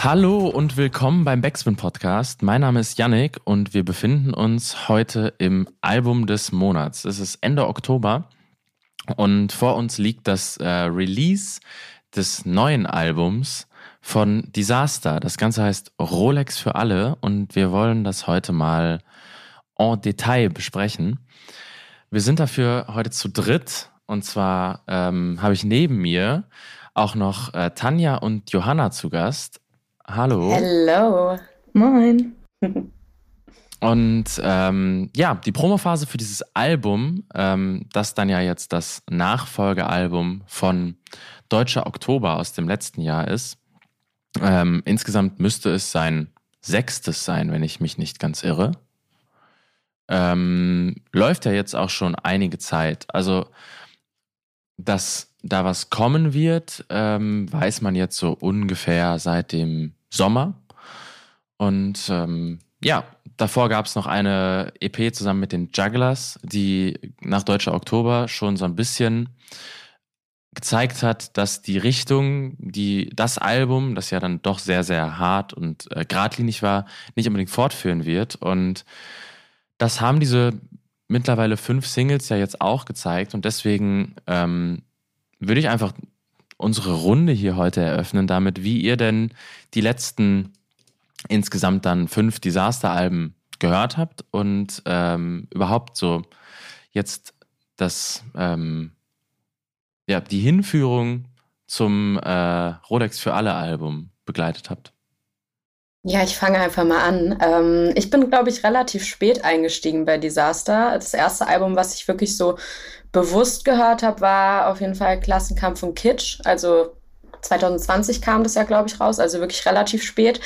Hallo und willkommen beim Backspin Podcast. Mein Name ist Yannick und wir befinden uns heute im Album des Monats. Es ist Ende Oktober und vor uns liegt das äh, Release des neuen Albums von Disaster. Das Ganze heißt Rolex für alle und wir wollen das heute mal en Detail besprechen. Wir sind dafür heute zu dritt und zwar ähm, habe ich neben mir auch noch äh, Tanja und Johanna zu Gast. Hallo. Hello. Moin. Und ähm, ja, die Promophase für dieses Album, ähm, das dann ja jetzt das Nachfolgealbum von Deutscher Oktober aus dem letzten Jahr ist. Ähm, insgesamt müsste es sein sechstes sein, wenn ich mich nicht ganz irre. Ähm, läuft ja jetzt auch schon einige Zeit. Also, dass da was kommen wird, ähm, weiß man jetzt so ungefähr seit dem Sommer. Und ähm, ja, davor gab es noch eine EP zusammen mit den Jugglers, die nach Deutscher Oktober schon so ein bisschen gezeigt hat, dass die Richtung, die das Album, das ja dann doch sehr, sehr hart und äh, geradlinig war, nicht unbedingt fortführen wird. Und das haben diese mittlerweile fünf Singles ja jetzt auch gezeigt. Und deswegen ähm, würde ich einfach unsere Runde hier heute eröffnen, damit, wie ihr denn die letzten insgesamt dann fünf Disaster-Alben gehört habt und ähm, überhaupt so jetzt das, ähm, ja, die Hinführung zum äh, Rolex für alle Album begleitet habt. Ja, ich fange einfach mal an. Ähm, ich bin, glaube ich, relativ spät eingestiegen bei Disaster. Das erste Album, was ich wirklich so bewusst gehört habe, war auf jeden Fall Klassenkampf und Kitsch. Also 2020 kam das ja, glaube ich, raus, also wirklich relativ spät.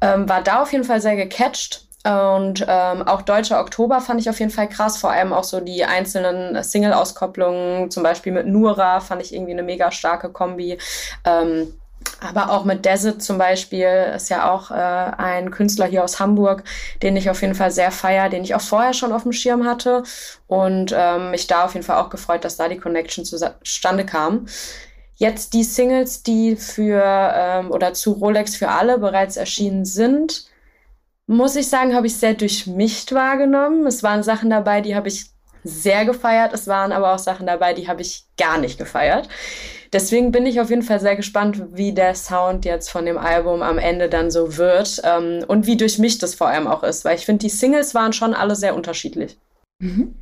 Ähm, war da auf jeden Fall sehr gecatcht. Und ähm, auch Deutscher Oktober fand ich auf jeden Fall krass, vor allem auch so die einzelnen Single-Auskopplungen, zum Beispiel mit Nura fand ich irgendwie eine mega starke Kombi. Ähm, aber auch mit Desert zum Beispiel ist ja auch äh, ein Künstler hier aus Hamburg, den ich auf jeden Fall sehr feier, den ich auch vorher schon auf dem Schirm hatte und ähm, mich da auf jeden Fall auch gefreut, dass da die Connection zustande kam. Jetzt die Singles, die für ähm, oder zu Rolex für alle bereits erschienen sind, muss ich sagen, habe ich sehr durchmischt wahrgenommen. Es waren Sachen dabei, die habe ich sehr gefeiert. Es waren aber auch Sachen dabei, die habe ich gar nicht gefeiert. Deswegen bin ich auf jeden Fall sehr gespannt, wie der Sound jetzt von dem Album am Ende dann so wird ähm, und wie durchmischt es vor allem auch ist, weil ich finde, die Singles waren schon alle sehr unterschiedlich. Mhm.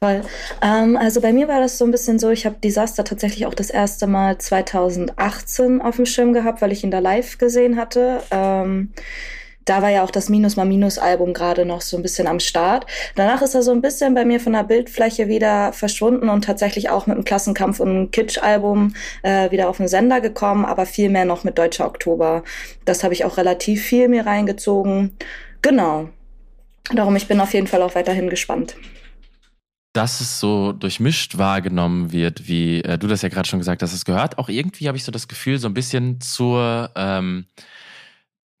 Voll. Ähm, also bei mir war das so ein bisschen so, ich habe Disaster tatsächlich auch das erste Mal 2018 auf dem Schirm gehabt, weil ich ihn da live gesehen hatte. Ähm, da war ja auch das Minus mal Minus Album gerade noch so ein bisschen am Start. Danach ist er so ein bisschen bei mir von der Bildfläche wieder verschwunden und tatsächlich auch mit einem Klassenkampf und einem Kitsch-Album äh, wieder auf den Sender gekommen, aber viel mehr noch mit Deutscher Oktober. Das habe ich auch relativ viel mir reingezogen. Genau. Darum, ich bin auf jeden Fall auch weiterhin gespannt dass es so durchmischt wahrgenommen wird, wie äh, du das ja gerade schon gesagt hast, es gehört auch irgendwie, habe ich so das Gefühl, so ein bisschen zur, ähm,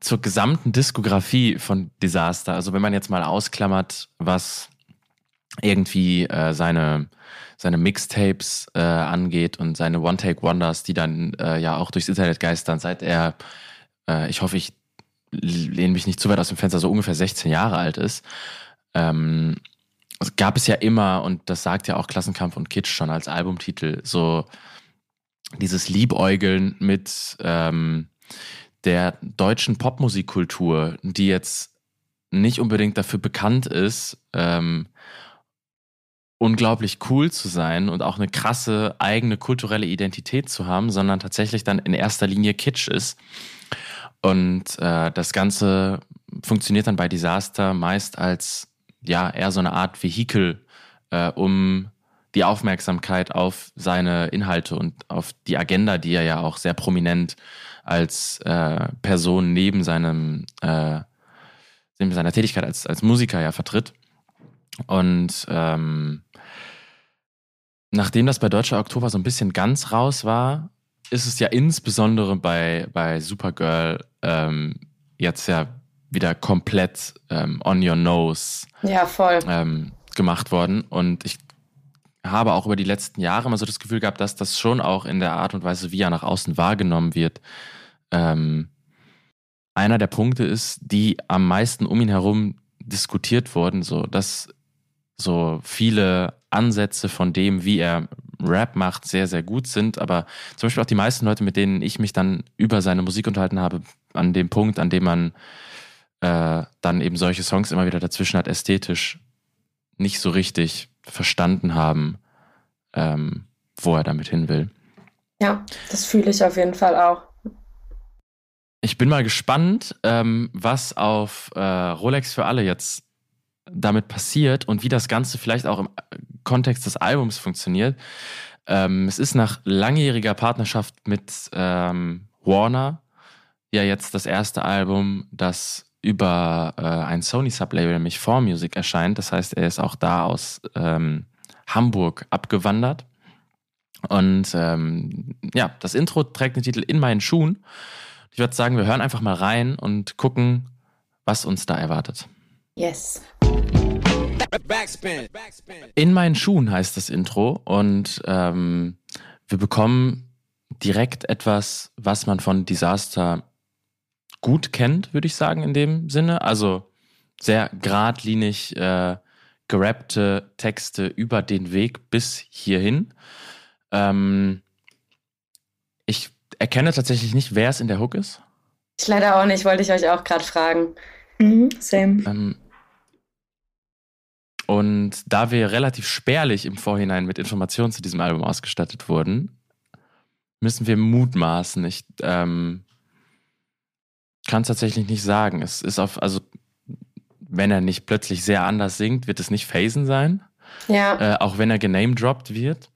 zur gesamten Diskografie von Disaster. Also wenn man jetzt mal ausklammert, was irgendwie äh, seine, seine Mixtapes äh, angeht und seine One-Take-Wonders, die dann äh, ja auch durchs Internet geistern, seit er, äh, ich hoffe, ich lehne mich nicht zu weit aus dem Fenster, so ungefähr 16 Jahre alt ist. Ähm, gab es ja immer, und das sagt ja auch Klassenkampf und Kitsch schon als Albumtitel, so dieses Liebäugeln mit ähm, der deutschen Popmusikkultur, die jetzt nicht unbedingt dafür bekannt ist, ähm, unglaublich cool zu sein und auch eine krasse eigene kulturelle Identität zu haben, sondern tatsächlich dann in erster Linie Kitsch ist. Und äh, das Ganze funktioniert dann bei Disaster meist als ja eher so eine Art Vehikel, äh, um die Aufmerksamkeit auf seine Inhalte und auf die Agenda, die er ja auch sehr prominent als äh, Person neben seinem äh, neben seiner Tätigkeit als, als Musiker ja vertritt. Und ähm, nachdem das bei Deutscher Oktober so ein bisschen ganz raus war, ist es ja insbesondere bei, bei Supergirl ähm, jetzt ja wieder komplett ähm, on your nose ja, voll. Ähm, gemacht worden. Und ich habe auch über die letzten Jahre immer so das Gefühl gehabt, dass das schon auch in der Art und Weise, wie er nach außen wahrgenommen wird, ähm, einer der Punkte ist, die am meisten um ihn herum diskutiert wurden, so dass so viele Ansätze von dem, wie er Rap macht, sehr, sehr gut sind. Aber zum Beispiel auch die meisten Leute, mit denen ich mich dann über seine Musik unterhalten habe, an dem Punkt, an dem man äh, dann eben solche Songs immer wieder dazwischen hat, ästhetisch nicht so richtig verstanden haben, ähm, wo er damit hin will. Ja, das fühle ich auf jeden Fall auch. Ich bin mal gespannt, ähm, was auf äh, Rolex für alle jetzt damit passiert und wie das Ganze vielleicht auch im Kontext des Albums funktioniert. Ähm, es ist nach langjähriger Partnerschaft mit ähm, Warner ja jetzt das erste Album, das über äh, ein Sony Sublabel, nämlich 4Music, erscheint. Das heißt, er ist auch da aus ähm, Hamburg abgewandert. Und ähm, ja, das Intro trägt den Titel In meinen Schuhen. Ich würde sagen, wir hören einfach mal rein und gucken, was uns da erwartet. Yes. In meinen Schuhen heißt das Intro und ähm, wir bekommen direkt etwas, was man von Disaster gut kennt, würde ich sagen, in dem Sinne. Also sehr geradlinig äh, gerappte Texte über den Weg bis hierhin. Ähm, ich erkenne tatsächlich nicht, wer es in der Hook ist. Ich leider auch nicht, wollte ich euch auch gerade fragen. Mhm, same. Ähm, und da wir relativ spärlich im Vorhinein mit Informationen zu diesem Album ausgestattet wurden, müssen wir mutmaßen. Ich ähm, kann es tatsächlich nicht sagen. Es ist auf, also wenn er nicht plötzlich sehr anders singt, wird es nicht Phasen sein. Ja. Äh, auch wenn er genamedropped wird.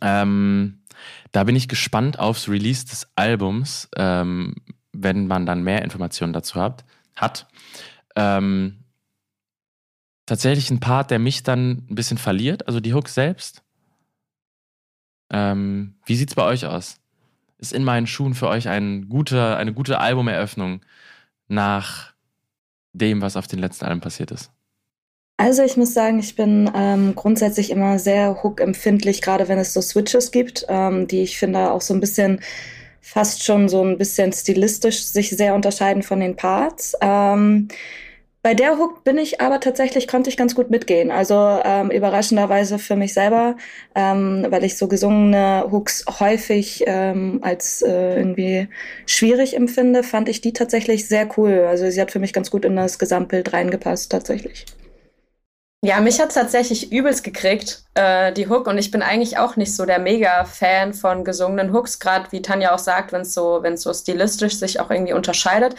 Ähm, da bin ich gespannt aufs Release des Albums, ähm, wenn man dann mehr Informationen dazu hat. hat. Ähm, tatsächlich ein Part, der mich dann ein bisschen verliert, also die Hook selbst. Ähm, wie sieht's bei euch aus? Ist in meinen Schuhen für euch ein guter, eine gute Albumeröffnung nach dem, was auf den letzten Alben passiert ist? Also ich muss sagen, ich bin ähm, grundsätzlich immer sehr hook-empfindlich, gerade wenn es so Switches gibt, ähm, die ich finde auch so ein bisschen fast schon so ein bisschen stilistisch sich sehr unterscheiden von den Parts. Ähm, bei der Hook bin ich aber tatsächlich, konnte ich ganz gut mitgehen. Also ähm, überraschenderweise für mich selber, ähm, weil ich so gesungene Hooks häufig ähm, als äh, irgendwie schwierig empfinde, fand ich die tatsächlich sehr cool. Also sie hat für mich ganz gut in das Gesamtbild reingepasst, tatsächlich. Ja, mich hat tatsächlich übelst gekriegt, äh, die Hook. Und ich bin eigentlich auch nicht so der Mega-Fan von gesungenen Hooks, gerade wie Tanja auch sagt, wenn es so, wenn es so stilistisch sich auch irgendwie unterscheidet.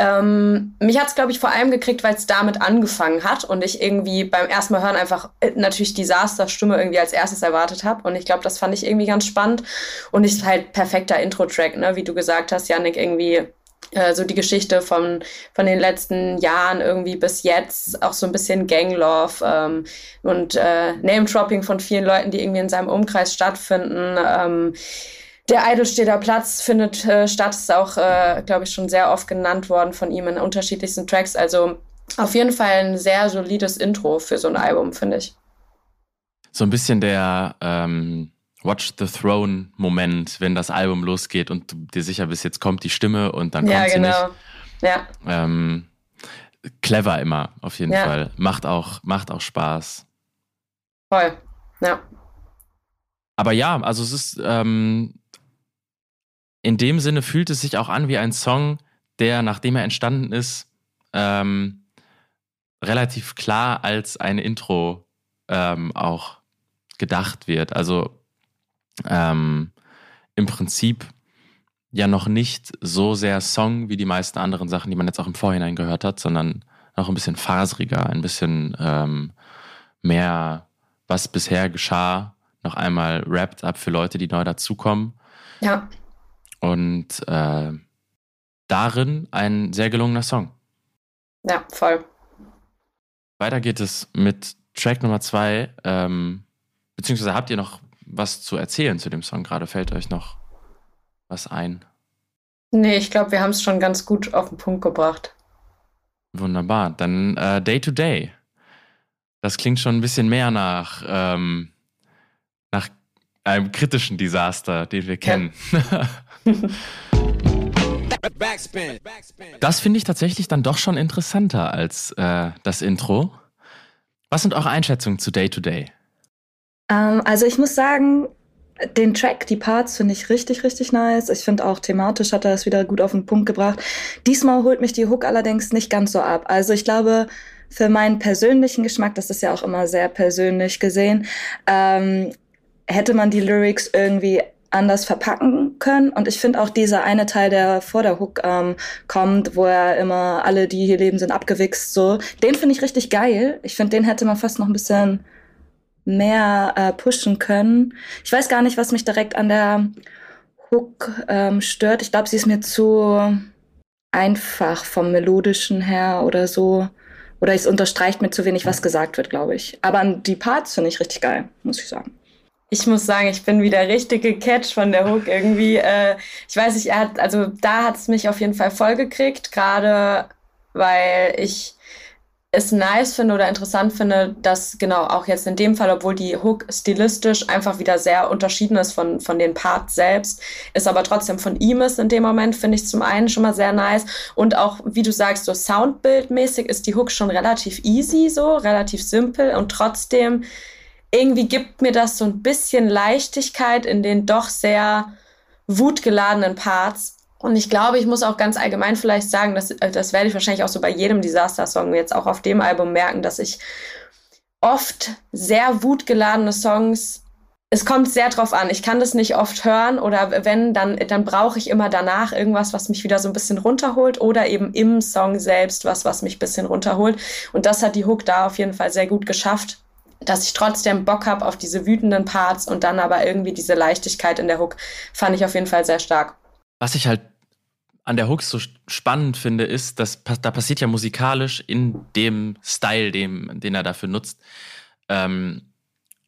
Ähm, mich hat es, glaube ich, vor allem gekriegt, weil es damit angefangen hat und ich irgendwie beim ersten Mal hören einfach äh, natürlich Disaster-Stimme irgendwie als erstes erwartet habe. Und ich glaube, das fand ich irgendwie ganz spannend. Und ist halt perfekter Intro-Track, ne? wie du gesagt hast, Yannick, irgendwie äh, so die Geschichte von, von den letzten Jahren irgendwie bis jetzt, auch so ein bisschen Ganglove ähm, und äh, Name-Dropping von vielen Leuten, die irgendwie in seinem Umkreis stattfinden. Ähm, der Eidelstädter Platz findet äh, statt, ist auch, äh, glaube ich, schon sehr oft genannt worden von ihm in unterschiedlichsten Tracks. Also auf jeden Fall ein sehr solides Intro für so ein Album, finde ich. So ein bisschen der ähm, Watch the Throne-Moment, wenn das Album losgeht und du dir sicher bist, jetzt kommt die Stimme und dann ja, kommt genau. sie nicht. Ja, Ähm, clever immer, auf jeden Ja. Fall. Macht auch, macht auch Spaß. voll. Ja. Aber ja, also es ist ähm, in dem Sinne fühlt es sich auch an wie ein Song, der, nachdem er entstanden ist, ähm, relativ klar als ein Intro ähm, auch gedacht wird. Also ähm, im Prinzip ja noch nicht so sehr Song wie die meisten anderen Sachen, die man jetzt auch im Vorhinein gehört hat, sondern noch ein bisschen faseriger, ein bisschen ähm, mehr, was bisher geschah, noch einmal wrapped up für Leute, die neu dazukommen. Ja. Und äh, darin ein sehr gelungener Song. Ja, voll. Weiter geht es mit Track Nummer zwei. Ähm, beziehungsweise habt ihr noch was zu erzählen zu dem Song gerade? Fällt euch noch was ein? Nee, ich glaube, wir haben es schon ganz gut auf den Punkt gebracht. Wunderbar. Dann äh, Day to Day. Das klingt schon ein bisschen mehr nach, ähm, nach einem kritischen Desaster, den wir kennen. Ja. Das finde ich tatsächlich dann doch schon interessanter als äh, das Intro. Was sind eure Einschätzungen zu Day to Day? Ähm, also ich muss sagen, den Track, die Parts finde ich richtig, richtig nice. Ich finde auch thematisch hat er es wieder gut auf den Punkt gebracht. Diesmal holt mich die Hook allerdings nicht ganz so ab. Also ich glaube, für meinen persönlichen Geschmack, das ist ja auch immer sehr persönlich gesehen, ähm, hätte man die Lyrics irgendwie anders verpacken können. Und ich finde auch dieser eine Teil, der vor der Hook ähm, kommt, wo er immer alle, die hier leben, sind abgewichst, so, den finde ich richtig geil. Ich finde, den hätte man fast noch ein bisschen mehr äh, pushen können. Ich weiß gar nicht, was mich direkt an der Hook ähm, stört. Ich glaube, sie ist mir zu einfach vom melodischen her oder so. Oder es unterstreicht mir zu wenig, was gesagt wird, glaube ich. Aber die Parts finde ich richtig geil, muss ich sagen. Ich muss sagen, ich bin wieder richtig gecatcht von der Hook irgendwie. Äh, ich weiß nicht, er hat, also da hat es mich auf jeden Fall vollgekriegt, gerade weil ich es nice finde oder interessant finde, dass genau auch jetzt in dem Fall, obwohl die Hook stilistisch einfach wieder sehr unterschieden ist von, von den Parts selbst, ist aber trotzdem von ihm ist in dem Moment, finde ich zum einen schon mal sehr nice. Und auch, wie du sagst, so soundbildmäßig ist die Hook schon relativ easy, so relativ simpel und trotzdem irgendwie gibt mir das so ein bisschen Leichtigkeit in den doch sehr wutgeladenen Parts. Und ich glaube, ich muss auch ganz allgemein vielleicht sagen, dass, äh, das werde ich wahrscheinlich auch so bei jedem Disaster-Song jetzt auch auf dem Album merken, dass ich oft sehr wutgeladene Songs es kommt sehr drauf an. Ich kann das nicht oft hören oder wenn, dann, dann brauche ich immer danach irgendwas, was mich wieder so ein bisschen runterholt oder eben im Song selbst was, was mich ein bisschen runterholt. Und das hat die Hook da auf jeden Fall sehr gut geschafft dass ich trotzdem Bock habe auf diese wütenden Parts und dann aber irgendwie diese Leichtigkeit in der Hook fand ich auf jeden Fall sehr stark. Was ich halt an der Hook so spannend finde, ist, dass da passiert ja musikalisch in dem Style, dem, den er dafür nutzt. Ähm,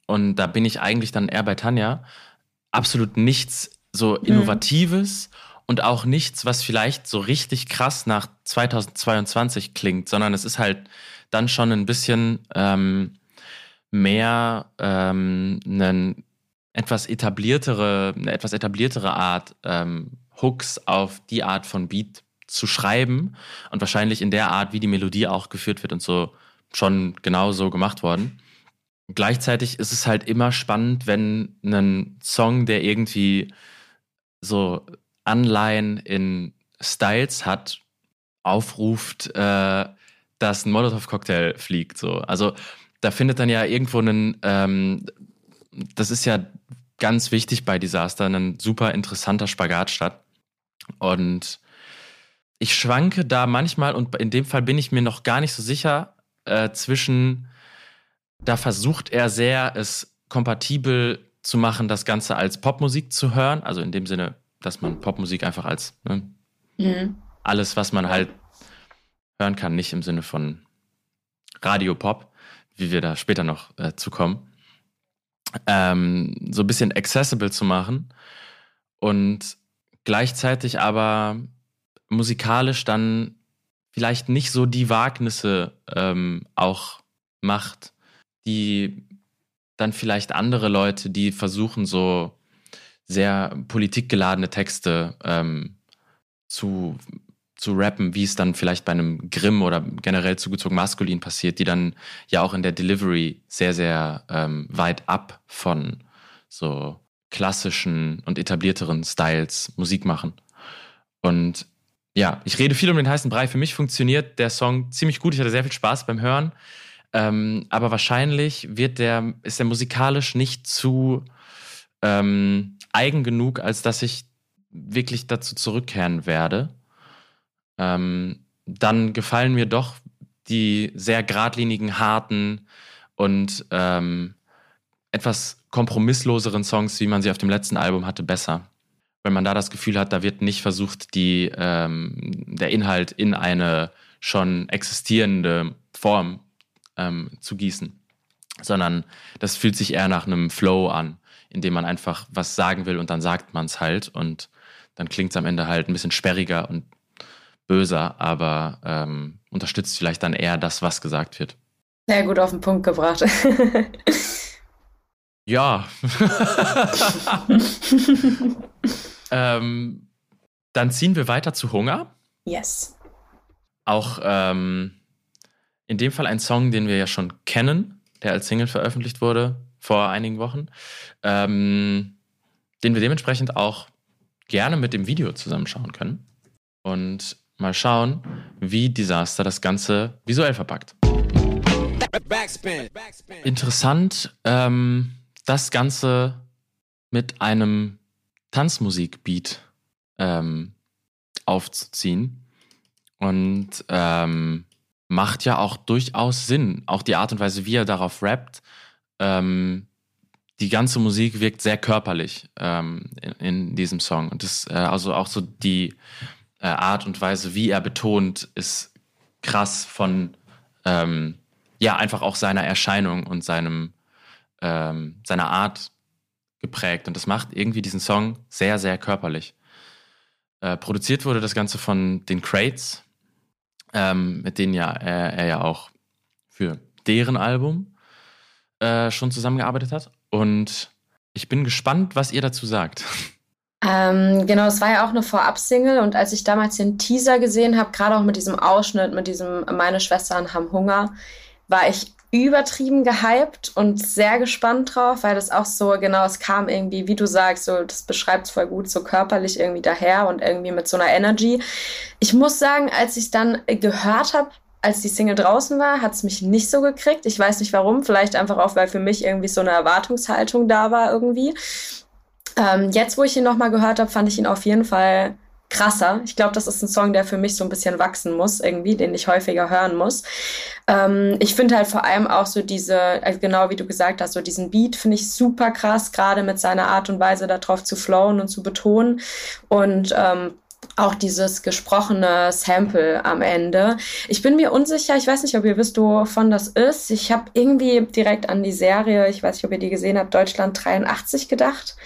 und da bin ich eigentlich dann eher bei Tanja. Absolut nichts so mhm. Innovatives mhm. und auch nichts, was vielleicht so richtig krass nach 2022 klingt, sondern es ist halt dann schon ein bisschen ähm, mehr ähm, einen etwas etabliertere, eine etwas etabliertere Art ähm, Hooks auf die Art von Beat zu schreiben und wahrscheinlich in der Art, wie die Melodie auch geführt wird und so schon genau so gemacht worden. Gleichzeitig ist es halt immer spannend, wenn ein Song, der irgendwie so Anleihen in Styles hat, aufruft, äh, dass ein Molotow-Cocktail fliegt. So. Also da findet dann ja irgendwo einen, ähm, das ist ja ganz wichtig bei Disaster, ein super interessanter Spagat statt. Und ich schwanke da manchmal, und in dem Fall bin ich mir noch gar nicht so sicher, äh, zwischen, da versucht er sehr, es kompatibel zu machen, das Ganze als Popmusik zu hören. Also in dem Sinne, dass man Popmusik einfach als ne, mhm. alles, was man halt hören kann, nicht im Sinne von Radiopop wie wir da später noch äh, zu kommen, ähm, so ein bisschen accessible zu machen und gleichzeitig aber musikalisch dann vielleicht nicht so die Wagnisse ähm, auch macht, die dann vielleicht andere Leute, die versuchen, so sehr politikgeladene Texte ähm, zu zu rappen, wie es dann vielleicht bei einem Grimm oder generell zugezogen maskulin passiert, die dann ja auch in der Delivery sehr, sehr ähm, weit ab von so klassischen und etablierteren Styles Musik machen. Und ja, ich rede viel um den heißen Brei. Für mich funktioniert der Song ziemlich gut. Ich hatte sehr viel Spaß beim Hören. Ähm, aber wahrscheinlich wird der, ist der musikalisch nicht zu ähm, eigen genug, als dass ich wirklich dazu zurückkehren werde ähm, dann gefallen mir doch die sehr geradlinigen, harten und ähm, etwas kompromissloseren Songs, wie man sie auf dem letzten Album hatte, besser. wenn man da das Gefühl hat, da wird nicht versucht, die, ähm, der Inhalt in eine schon existierende Form ähm, zu gießen, sondern das fühlt sich eher nach einem Flow an, in dem man einfach was sagen will und dann sagt man es halt und dann klingt es am Ende halt ein bisschen sperriger und böser, aber ähm, unterstützt vielleicht dann eher das, was gesagt wird. Sehr gut auf den Punkt gebracht. ja. ähm, dann ziehen wir weiter zu Hunger. Yes. Auch ähm, in dem Fall ein Song, den wir ja schon kennen, der als Single veröffentlicht wurde vor einigen Wochen, ähm, den wir dementsprechend auch gerne mit dem Video zusammenschauen können und mal schauen, wie Disaster das Ganze visuell verpackt. Interessant, ähm, das Ganze mit einem Tanzmusikbeat ähm, aufzuziehen. Und ähm, macht ja auch durchaus Sinn. Auch die Art und Weise, wie er darauf rappt. Ähm, die ganze Musik wirkt sehr körperlich ähm, in, in, diesem Song. Und das, äh, also auch so die äh, Art und Weise, wie er betont, ist krass von ähm, ja einfach auch seiner Erscheinung und seinem ähm, seiner Art geprägt. Und das macht irgendwie diesen Song sehr, sehr körperlich. Äh, produziert wurde das Ganze von den Crates, ähm, mit denen ja er, er, ja auch für deren Album äh, schon zusammengearbeitet hat. Und ich bin gespannt, was ihr dazu sagt. Ähm, genau, es war ja auch eine Vorab-Single und als ich damals den Teaser gesehen habe, gerade auch mit diesem Ausschnitt, mit diesem Meine Schwestern haben Hunger, war ich übertrieben gehypt und sehr gespannt drauf, weil das auch so, genau, es kam irgendwie, wie du sagst, so, das beschreibt es voll gut, so körperlich irgendwie daher und irgendwie mit so einer Energy. Ich muss sagen, als ich dann gehört habe, als die Single draußen war, hat es mich nicht so gekriegt. Ich weiß nicht warum, vielleicht einfach auch, weil für mich irgendwie so eine Erwartungshaltung da war irgendwie. Ähm, jetzt, wo ich ihn nochmal gehört habe, fand ich ihn auf jeden Fall krasser. Ich glaube, das ist ein Song, der für mich so ein bisschen wachsen muss, irgendwie, den ich häufiger hören muss. Ähm, ich finde halt vor allem auch so diese, also genau wie du gesagt hast, so diesen Beat finde ich super krass, gerade mit seiner Art und Weise darauf zu flowen und zu betonen. Und ähm, auch dieses gesprochene Sample am Ende. Ich bin mir unsicher, ich weiß nicht, ob ihr wisst, wovon das ist. Ich habe irgendwie direkt an die Serie, ich weiß nicht, ob ihr die gesehen habt, Deutschland 83 gedacht.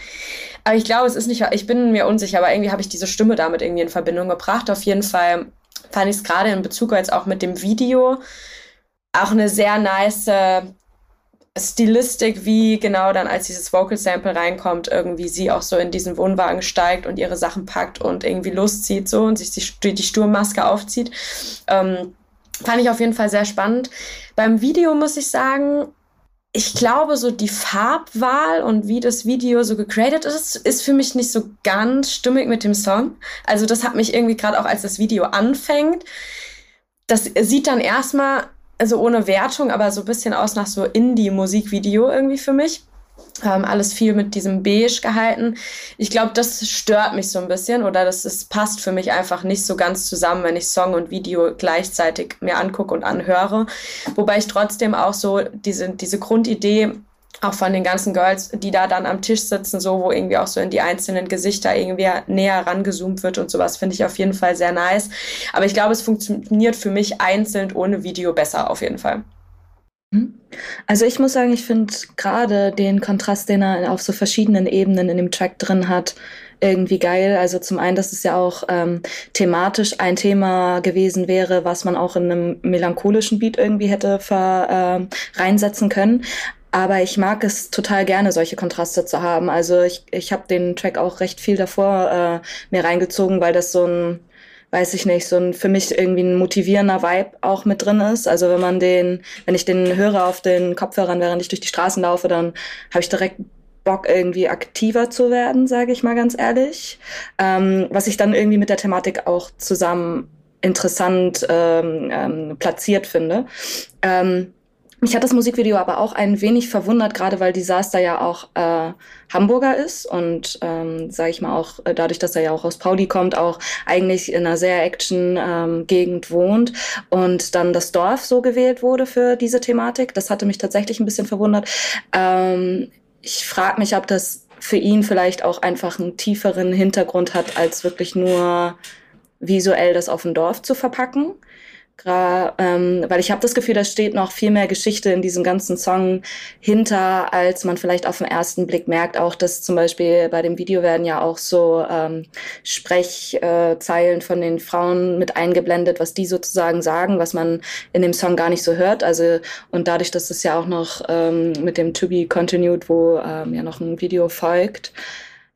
Aber ich glaube, es ist nicht, ich bin mir unsicher, aber irgendwie habe ich diese Stimme damit irgendwie in Verbindung gebracht. Auf jeden Fall fand ich es gerade in Bezug jetzt auch mit dem Video auch eine sehr nice Stilistik, wie genau dann, als dieses Vocal Sample reinkommt, irgendwie sie auch so in diesen Wohnwagen steigt und ihre Sachen packt und irgendwie loszieht so und sich die, die Sturmmaske aufzieht. Ähm, fand ich auf jeden Fall sehr spannend. Beim Video muss ich sagen, ich glaube, so die Farbwahl und wie das Video so gecreated ist, ist für mich nicht so ganz stimmig mit dem Song. Also das hat mich irgendwie gerade auch, als das Video anfängt, das sieht dann erstmal also ohne Wertung, aber so ein bisschen aus nach so Indie-Musikvideo irgendwie für mich. Ähm, alles viel mit diesem Beige gehalten. Ich glaube, das stört mich so ein bisschen oder das ist, passt für mich einfach nicht so ganz zusammen, wenn ich Song und Video gleichzeitig mir angucke und anhöre. Wobei ich trotzdem auch so diese, diese Grundidee auch von den ganzen Girls, die da dann am Tisch sitzen, so wo irgendwie auch so in die einzelnen Gesichter irgendwie näher rangezoomt wird und sowas, finde ich auf jeden Fall sehr nice. Aber ich glaube, es funktioniert für mich einzeln ohne Video besser auf jeden Fall. Mhm. Also ich muss sagen, ich finde gerade den Kontrast, den er auf so verschiedenen Ebenen in dem Track drin hat, irgendwie geil. Also zum einen, dass es ja auch ähm, thematisch ein Thema gewesen wäre, was man auch in einem melancholischen Beat irgendwie hätte ver, äh, reinsetzen können. Aber ich mag es total gerne, solche Kontraste zu haben. Also ich, ich habe den Track auch recht viel davor äh, mir reingezogen, weil das so ein, weiß ich nicht, so ein für mich irgendwie ein motivierender Vibe auch mit drin ist. Also wenn man den, wenn ich den höre auf den Kopfhörern, während ich durch die Straßen laufe, dann habe ich direkt Bock, irgendwie aktiver zu werden, sage ich mal ganz ehrlich. Ähm, was ich dann irgendwie mit der Thematik auch zusammen interessant ähm, ähm, platziert finde. Ähm, mich hat das Musikvideo aber auch ein wenig verwundert, gerade weil Disaster ja auch äh, Hamburger ist und, ähm, sage ich mal, auch äh, dadurch, dass er ja auch aus Pauli kommt, auch eigentlich in einer sehr Action-Gegend ähm, wohnt und dann das Dorf so gewählt wurde für diese Thematik. Das hatte mich tatsächlich ein bisschen verwundert. Ähm, ich frage mich, ob das für ihn vielleicht auch einfach einen tieferen Hintergrund hat, als wirklich nur visuell das auf dem Dorf zu verpacken. Ähm, weil ich habe das Gefühl, da steht noch viel mehr Geschichte in diesem ganzen Song hinter, als man vielleicht auf den ersten Blick merkt. Auch dass zum Beispiel bei dem Video werden ja auch so ähm, Sprechzeilen äh, von den Frauen mit eingeblendet, was die sozusagen sagen, was man in dem Song gar nicht so hört. Also und dadurch, dass es ja auch noch ähm, mit dem To Be Continued, wo ähm, ja noch ein Video folgt.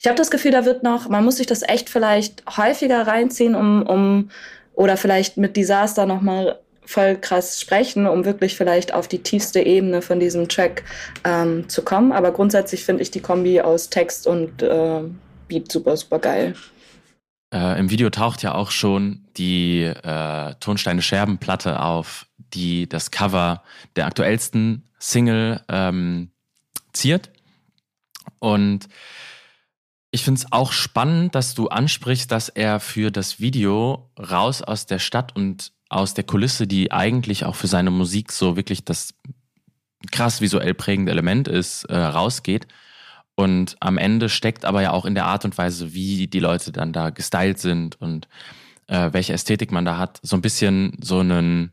Ich habe das Gefühl, da wird noch, man muss sich das echt vielleicht häufiger reinziehen, um, um oder vielleicht mit Disaster nochmal voll krass sprechen, um wirklich vielleicht auf die tiefste Ebene von diesem Track ähm, zu kommen. Aber grundsätzlich finde ich die Kombi aus Text und äh, Beat super, super geil. Äh, Im Video taucht ja auch schon die äh, Tonsteine Scherbenplatte auf, die das Cover der aktuellsten Single ähm, ziert. Und ich finde es auch spannend, dass du ansprichst, dass er für das Video raus aus der Stadt und aus der Kulisse, die eigentlich auch für seine Musik so wirklich das krass visuell prägende Element ist, äh, rausgeht. Und am Ende steckt aber ja auch in der Art und Weise, wie die Leute dann da gestylt sind und äh, welche Ästhetik man da hat, so ein bisschen so einen,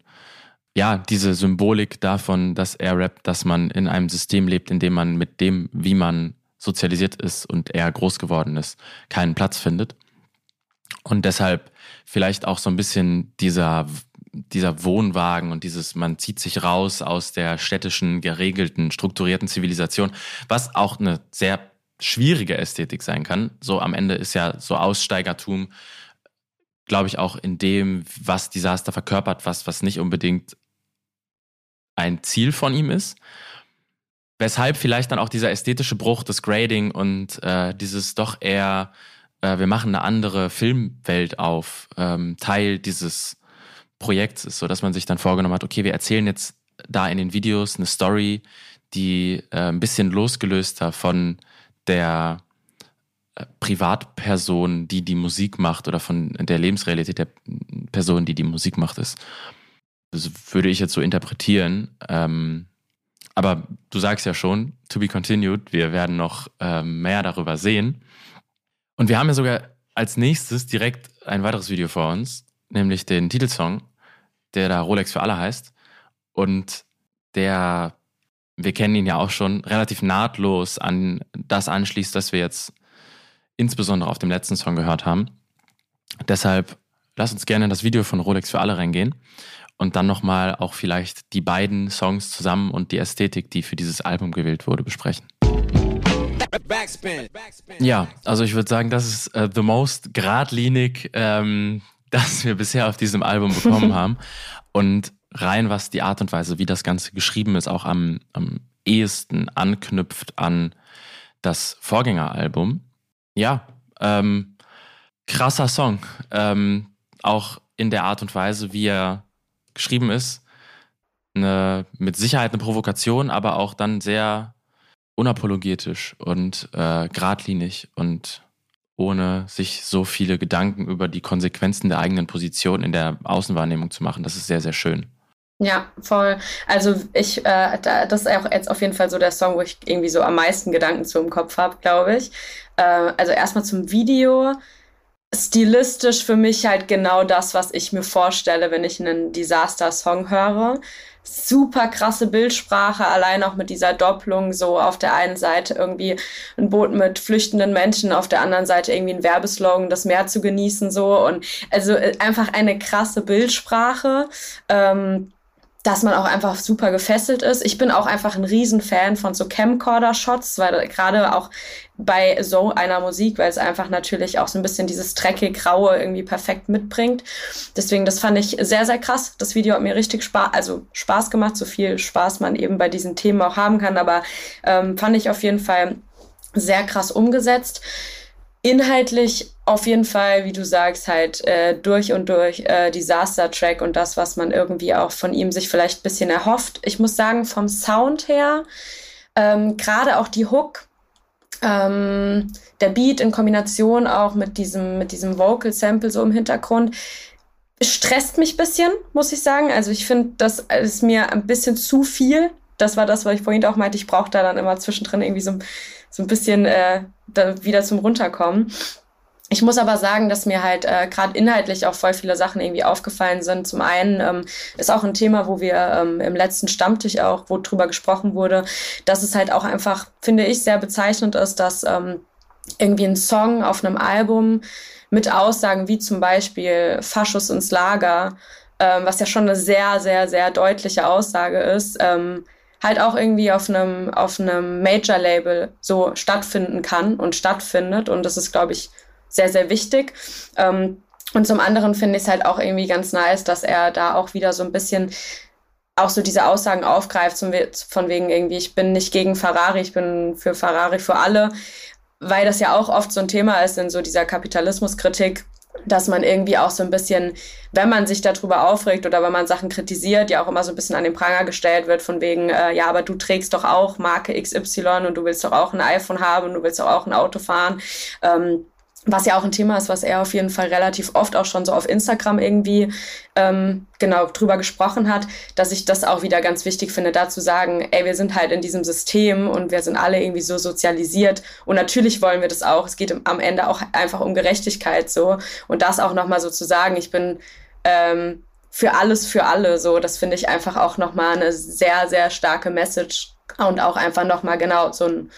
ja, diese Symbolik davon, dass er rappt, dass man in einem System lebt, in dem man mit dem, wie man sozialisiert ist und eher groß geworden ist, keinen Platz findet. Und deshalb vielleicht auch so ein bisschen dieser, dieser Wohnwagen und dieses, man zieht sich raus aus der städtischen, geregelten, strukturierten Zivilisation, was auch eine sehr schwierige Ästhetik sein kann. So am Ende ist ja so Aussteigertum, glaube ich, auch in dem, was Desaster verkörpert, was, was nicht unbedingt ein Ziel von ihm ist. Weshalb vielleicht dann auch dieser ästhetische Bruch, das Grading und äh, dieses doch eher, äh, wir machen eine andere Filmwelt auf, ähm, Teil dieses Projekts ist, so dass man sich dann vorgenommen hat, okay, wir erzählen jetzt da in den Videos eine Story, die äh, ein bisschen losgelöster von der äh, Privatperson, die die Musik macht oder von der Lebensrealität der Person, die die Musik macht, ist. Das würde ich jetzt so interpretieren. Ähm, aber du sagst ja schon, to be continued, wir werden noch ähm, mehr darüber sehen. Und wir haben ja sogar als nächstes direkt ein weiteres Video vor uns, nämlich den Titelsong, der da Rolex für alle heißt. Und der, wir kennen ihn ja auch schon, relativ nahtlos an das anschließt, das wir jetzt insbesondere auf dem letzten Song gehört haben. Deshalb lass uns gerne in das Video von Rolex für alle reingehen und dann nochmal auch vielleicht die beiden Songs zusammen und die Ästhetik, die für dieses Album gewählt wurde, besprechen. Ja, also ich würde sagen, das ist uh, the most geradlinig, ähm, das wir bisher auf diesem Album bekommen haben. Und rein, was die Art und Weise, wie das Ganze geschrieben ist, auch am, am ehesten anknüpft an das Vorgängeralbum. Ja, ähm, krasser Song. Ähm, auch in der Art und Weise, wie er geschrieben ist. Eine, mit Sicherheit eine Provokation, aber auch dann sehr unapologetisch und äh, geradlinig und ohne sich so viele Gedanken über die Konsequenzen der eigenen Position in der Außenwahrnehmung zu machen. Das ist sehr, sehr schön. Ja, voll. Also ich, äh, das ist auch jetzt auf jeden Fall so der Song, wo ich irgendwie so am meisten Gedanken zu im Kopf habe, glaube ich. Äh, also erstmal zum Video stilistisch für mich halt genau das, was ich mir vorstelle, wenn ich einen Disaster-Song höre. Super krasse Bildsprache, allein auch mit dieser Doppelung, so auf der einen Seite irgendwie ein Boot mit flüchtenden Menschen, auf der anderen Seite irgendwie ein Werbeslogan, das Meer zu genießen, so und also äh, einfach eine krasse Bildsprache. Ähm, dass man auch einfach super gefesselt ist. Ich bin auch einfach ein Riesenfan von so Camcorder-Shots, weil gerade auch bei so einer Musik, weil es einfach natürlich auch so ein bisschen dieses dreckig graue irgendwie perfekt mitbringt. Deswegen, das fand ich sehr, sehr krass. Das Video hat mir richtig Spaß, also Spaß gemacht, so viel Spaß man eben bei diesen Themen auch haben kann, aber ähm, fand ich auf jeden Fall sehr krass umgesetzt. Inhaltlich auf jeden Fall, wie du sagst, halt äh, durch und durch äh, Disaster-Track und das, was man irgendwie auch von ihm sich vielleicht ein bisschen erhofft. Ich muss sagen, vom Sound her, ähm, gerade auch die Hook, ähm, der Beat in Kombination auch mit diesem, mit diesem Vocal-Sample so im Hintergrund, stresst mich ein bisschen, muss ich sagen. Also ich finde, das ist mir ein bisschen zu viel das war das, was ich vorhin auch meinte, ich brauche da dann immer zwischendrin irgendwie so, so ein bisschen äh, wieder zum Runterkommen. Ich muss aber sagen, dass mir halt äh, gerade inhaltlich auch voll viele Sachen irgendwie aufgefallen sind. Zum einen ähm, ist auch ein Thema, wo wir ähm, im letzten Stammtisch auch, wo drüber gesprochen wurde, dass es halt auch einfach, finde ich, sehr bezeichnend ist, dass ähm, irgendwie ein Song auf einem Album mit Aussagen wie zum Beispiel Faschus ins Lager, ähm, was ja schon eine sehr, sehr, sehr deutliche Aussage ist, ähm, halt auch irgendwie auf einem, auf einem Major-Label so stattfinden kann und stattfindet. Und das ist, glaube ich, sehr, sehr wichtig. Ähm, und zum anderen finde ich es halt auch irgendwie ganz nice, dass er da auch wieder so ein bisschen auch so diese Aussagen aufgreift, von wegen irgendwie, ich bin nicht gegen Ferrari, ich bin für Ferrari für alle, weil das ja auch oft so ein Thema ist in so dieser Kapitalismuskritik, dass man irgendwie auch so ein bisschen, wenn man sich darüber aufregt oder wenn man Sachen kritisiert, ja auch immer so ein bisschen an den Pranger gestellt wird, von wegen, äh, ja, aber du trägst doch auch Marke XY und du willst doch auch ein iPhone haben und du willst doch auch ein Auto fahren. Ähm, was ja auch ein Thema ist, was er auf jeden Fall relativ oft auch schon so auf Instagram irgendwie ähm, genau drüber gesprochen hat, dass ich das auch wieder ganz wichtig finde, da zu sagen, ey, wir sind halt in diesem System und wir sind alle irgendwie so sozialisiert. Und natürlich wollen wir das auch. Es geht am Ende auch einfach um Gerechtigkeit so. Und das auch nochmal so zu sagen, ich bin ähm, für alles für alle so, das finde ich einfach auch nochmal eine sehr, sehr starke Message und auch einfach nochmal genau so ein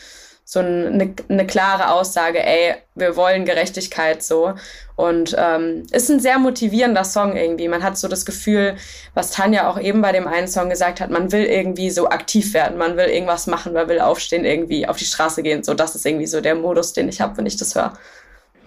so eine, eine klare Aussage, ey, wir wollen Gerechtigkeit so. Und ähm, ist ein sehr motivierender Song irgendwie. Man hat so das Gefühl, was Tanja auch eben bei dem einen Song gesagt hat, man will irgendwie so aktiv werden, man will irgendwas machen, man will aufstehen, irgendwie auf die Straße gehen. So, das ist irgendwie so der Modus, den ich habe, wenn ich das höre.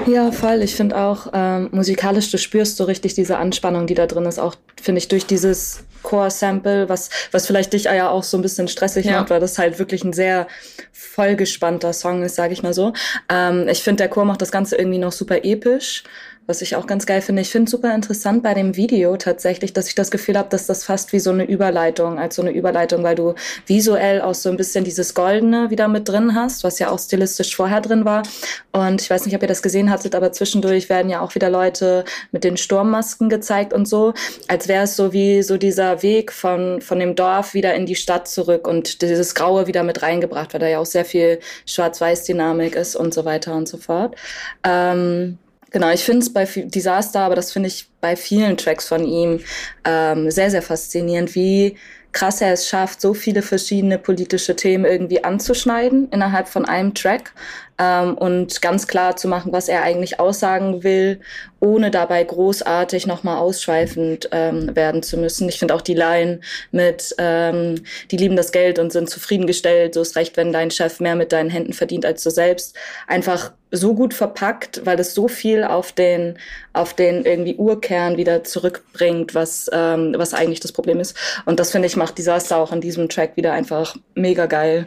Ja, voll. Ich finde auch ähm, musikalisch, du spürst so richtig diese Anspannung, die da drin ist, auch, finde ich, durch dieses Core-Sample, was, was vielleicht dich ja auch so ein bisschen stressig ja. macht, weil das halt wirklich ein sehr vollgespannter Song ist, sage ich mal so. Ähm, ich finde, der Chor macht das Ganze irgendwie noch super episch was ich auch ganz geil finde. Ich finde super interessant bei dem Video tatsächlich, dass ich das Gefühl habe, dass das fast wie so eine Überleitung, als so eine Überleitung, weil du visuell auch so ein bisschen dieses Goldene wieder mit drin hast, was ja auch stilistisch vorher drin war. Und ich weiß nicht, ob ihr das gesehen hattet, aber zwischendurch werden ja auch wieder Leute mit den Sturmmasken gezeigt und so, als wäre es so wie so dieser Weg von, von dem Dorf wieder in die Stadt zurück und dieses Graue wieder mit reingebracht, weil da ja auch sehr viel Schwarz-Weiß-Dynamik ist und so weiter und so fort. Ähm, Genau, ich finde es bei Disaster, aber das finde ich bei vielen Tracks von ihm ähm, sehr, sehr faszinierend, wie krass er es schafft, so viele verschiedene politische Themen irgendwie anzuschneiden innerhalb von einem Track ähm, und ganz klar zu machen, was er eigentlich aussagen will, ohne dabei großartig nochmal ausschweifend ähm, werden zu müssen. Ich finde auch die Line mit, ähm, die lieben das Geld und sind zufriedengestellt, so ist recht, wenn dein Chef mehr mit deinen Händen verdient als du selbst, einfach so gut verpackt, weil es so viel auf den, auf den irgendwie Urkern wieder zurückbringt, was, ähm, was eigentlich das Problem ist. Und das finde ich macht Disaster auch in diesem Track wieder einfach mega geil.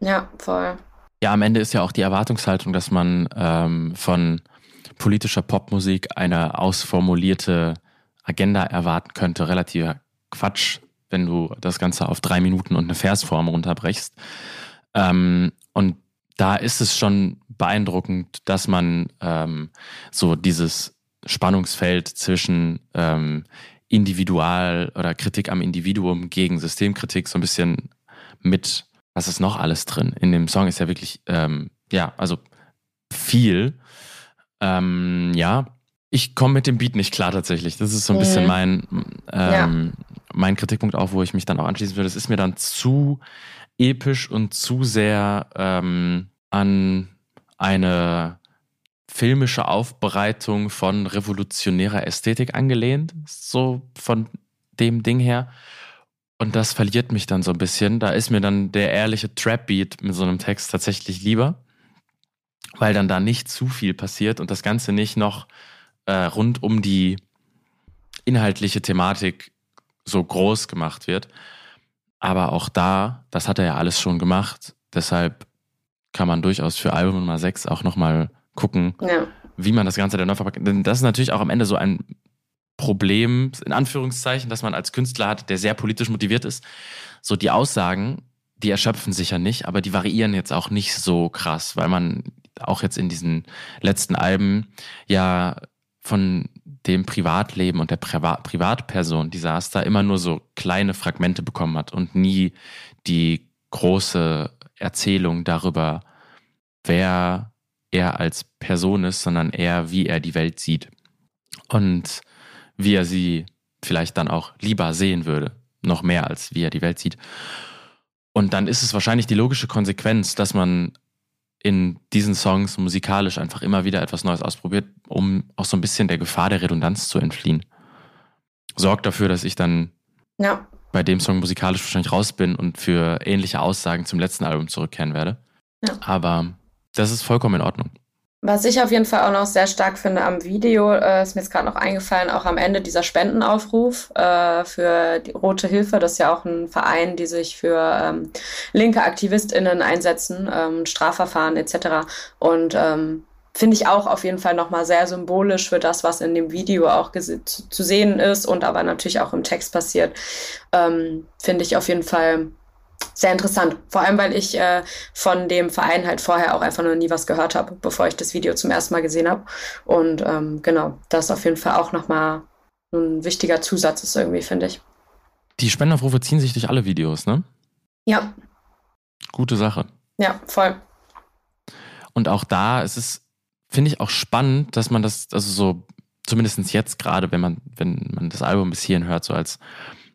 Ja, voll. Ja, am Ende ist ja auch die Erwartungshaltung, dass man ähm, von politischer Popmusik eine ausformulierte Agenda erwarten könnte, relativ Quatsch, wenn du das Ganze auf drei Minuten und eine Versform runterbrechst. Ähm, und da ist es schon beeindruckend, dass man ähm, so dieses Spannungsfeld zwischen ähm, Individual oder Kritik am Individuum gegen Systemkritik so ein bisschen mit was ist noch alles drin? In dem Song ist ja wirklich, ähm, ja, also viel. Ähm, ja, ich komme mit dem Beat nicht klar tatsächlich. Das ist so ein mhm. bisschen mein, ähm, ja. mein Kritikpunkt auch, wo ich mich dann auch anschließen würde. Das ist mir dann zu episch und zu sehr ähm, an eine filmische Aufbereitung von revolutionärer Ästhetik angelehnt, so von dem Ding her. Und das verliert mich dann so ein bisschen. Da ist mir dann der ehrliche Trap-Beat mit so einem Text tatsächlich lieber, weil dann da nicht zu viel passiert und das Ganze nicht noch äh, rund um die inhaltliche Thematik so groß gemacht wird. Aber auch da, das hat er ja alles schon gemacht. Deshalb kann man durchaus für Album Nummer 6 auch nochmal gucken, ja. wie man das Ganze dann neu verpackt. Denn das ist natürlich auch am Ende so ein Problem, in Anführungszeichen, dass man als Künstler hat, der sehr politisch motiviert ist. So die Aussagen, die erschöpfen sich ja nicht, aber die variieren jetzt auch nicht so krass, weil man auch jetzt in diesen letzten Alben ja von dem Privatleben und der Priva Privatperson Disaster immer nur so kleine Fragmente bekommen hat und nie die große Erzählung darüber, wer er als Person ist, sondern eher, wie er die Welt sieht. Und wie er sie vielleicht dann auch lieber sehen würde. Noch mehr als wie er die Welt sieht. Und dann ist es wahrscheinlich die logische Konsequenz, dass man in diesen Songs musikalisch einfach immer wieder etwas Neues ausprobiert, um auch so ein bisschen der Gefahr der Redundanz zu entfliehen. Sorgt dafür, dass ich dann ja. bei dem Song musikalisch wahrscheinlich raus bin und für ähnliche Aussagen zum letzten Album zurückkehren werde. Ja. Aber das ist vollkommen in Ordnung. Was ich auf jeden Fall auch noch sehr stark finde am Video, äh, ist mir jetzt gerade noch eingefallen, auch am Ende dieser Spendenaufruf äh, für die Rote Hilfe. Das ist ja auch ein Verein, die sich für ähm, linke AktivistInnen einsetzen, ähm, Strafverfahren etc. Und ähm, finde ich auch auf jeden Fall nochmal sehr symbolisch für das, was in dem Video auch zu, zu, sehen ist und aber natürlich auch im Text passiert. Ähm, finde ich auf jeden Fall sehr interessant. Vor allem, weil ich äh, von dem Verein halt vorher auch einfach noch nie was gehört habe, bevor ich das Video zum ersten Mal gesehen habe. Und ähm, genau, das ist auf jeden Fall auch nochmal ein wichtiger Zusatz ist irgendwie, finde ich. Die Spendenaufrufe ziehen sich durch alle Videos, ne? Ja. Gute Sache. Ja, voll. Und auch da ist es, finde ich, auch spannend, dass man das, also so, zumindest jetzt gerade, wenn man, wenn man das Album bis hierhin hört, so als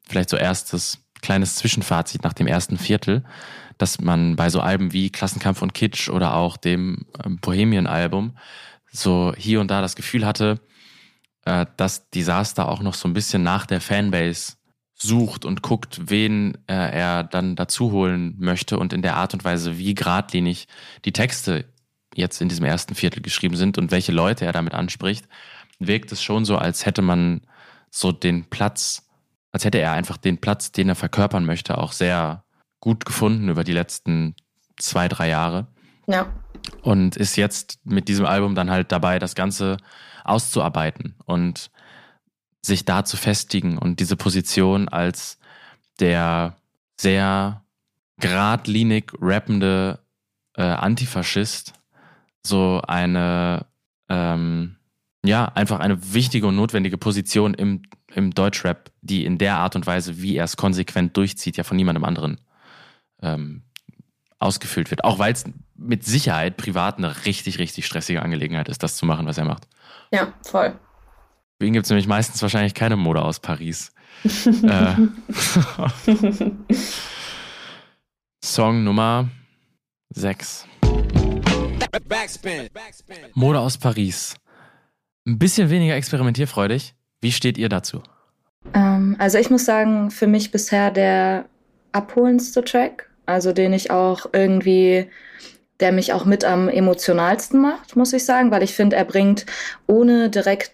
vielleicht so erstes kleines Zwischenfazit nach dem ersten Viertel, dass man bei so Alben wie Klassenkampf und Kitsch oder auch dem ähm, Bohemian-Album so hier und da das Gefühl hatte, äh, dass Disaster auch noch so ein bisschen nach der Fanbase sucht und guckt, wen äh, er dann dazu holen möchte und in der Art und Weise, wie geradlinig die Texte jetzt in diesem ersten Viertel geschrieben sind und welche Leute er damit anspricht, wirkt es schon so, als hätte man so den Platz als hätte er einfach den Platz, den er verkörpern möchte, auch sehr gut gefunden über die letzten zwei, drei Jahre. Ja. Und ist jetzt mit diesem Album dann halt dabei, das Ganze auszuarbeiten und sich da zu festigen und diese Position als der sehr geradlinig rappende äh, Antifaschist so eine ähm, ja, einfach eine wichtige und notwendige Position im, im Deutschrap, die in der Art und Weise, wie er es konsequent durchzieht, ja von niemandem anderen ähm, ausgefüllt wird. Auch weil es mit Sicherheit privat eine richtig, richtig stressige Angelegenheit ist, das zu machen, was er macht. Ja, voll. Für ihn gibt es nämlich meistens wahrscheinlich keine Mode aus Paris. äh, Song Nummer 6. Mode aus Paris. Ein bisschen weniger experimentierfreudig. Wie steht ihr dazu? Ähm, also ich muss sagen, für mich bisher der abholendste Track, also den ich auch irgendwie, der mich auch mit am emotionalsten macht, muss ich sagen, weil ich finde, er bringt ohne direkt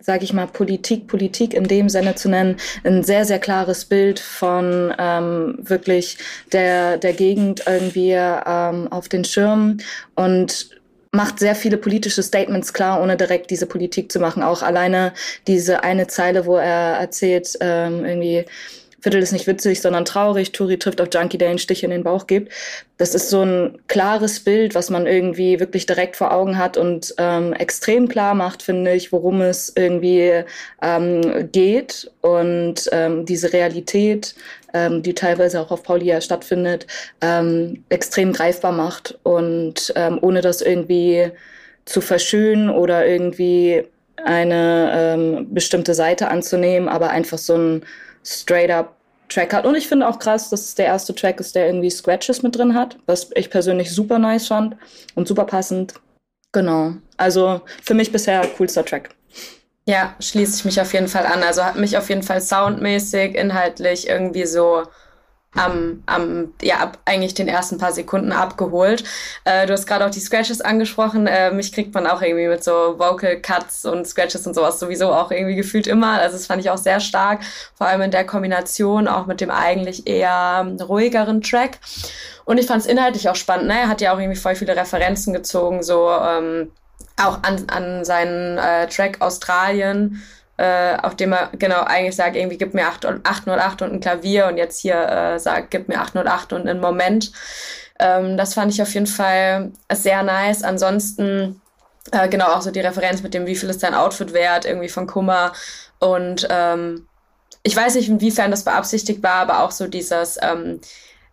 sage ich mal, Politik, Politik in dem Sinne zu nennen, ein sehr, sehr klares Bild von ähm, wirklich der, der Gegend irgendwie ähm, auf den Schirm. Und macht sehr viele politische Statements klar, ohne direkt diese Politik zu machen. Auch alleine diese eine Zeile, wo er erzählt, ähm, irgendwie, Viertel ist nicht witzig, sondern traurig. Turi trifft auf Junkie, der einen Stich in den Bauch gibt. Das ist so ein klares Bild, was man irgendwie wirklich direkt vor Augen hat und ähm, extrem klar macht, finde ich, worum es irgendwie ähm, geht und ähm, diese Realität, ähm, die teilweise auch auf Paulia stattfindet, ähm, extrem greifbar macht und ähm, ohne das irgendwie zu verschönen oder irgendwie eine ähm, bestimmte Seite anzunehmen, aber einfach so ein straight up Track hat. Und ich finde auch krass, dass es der erste Track ist, der irgendwie Scratches mit drin hat, was ich persönlich super nice fand und super passend. Genau. Also für mich bisher coolster Track. Ja, schließe ich mich auf jeden Fall an. Also hat mich auf jeden Fall soundmäßig, inhaltlich irgendwie so am, am ja, ab eigentlich den ersten paar Sekunden abgeholt. Äh, du hast gerade auch die Scratches angesprochen. Äh, mich kriegt man auch irgendwie mit so Vocal Cuts und Scratches und sowas sowieso auch irgendwie gefühlt immer. Also das fand ich auch sehr stark, vor allem in der Kombination auch mit dem eigentlich eher ruhigeren Track. Und ich fand es inhaltlich auch spannend. Ne? Er hat ja auch irgendwie voll viele Referenzen gezogen, so ähm, auch an, an seinen äh, Track Australien äh, auf dem er genau eigentlich sagt, irgendwie gib mir 8, 808 und ein Klavier und jetzt hier äh, sagt, gib mir 808 und einen Moment. Ähm, das fand ich auf jeden Fall sehr nice. Ansonsten Äh, genau, auch so die Referenz mit dem, wie viel ist dein Outfit wert, irgendwie von Kummer. Und ähm, ich weiß nicht, inwiefern das beabsichtigt war, aber auch so dieses, ähm,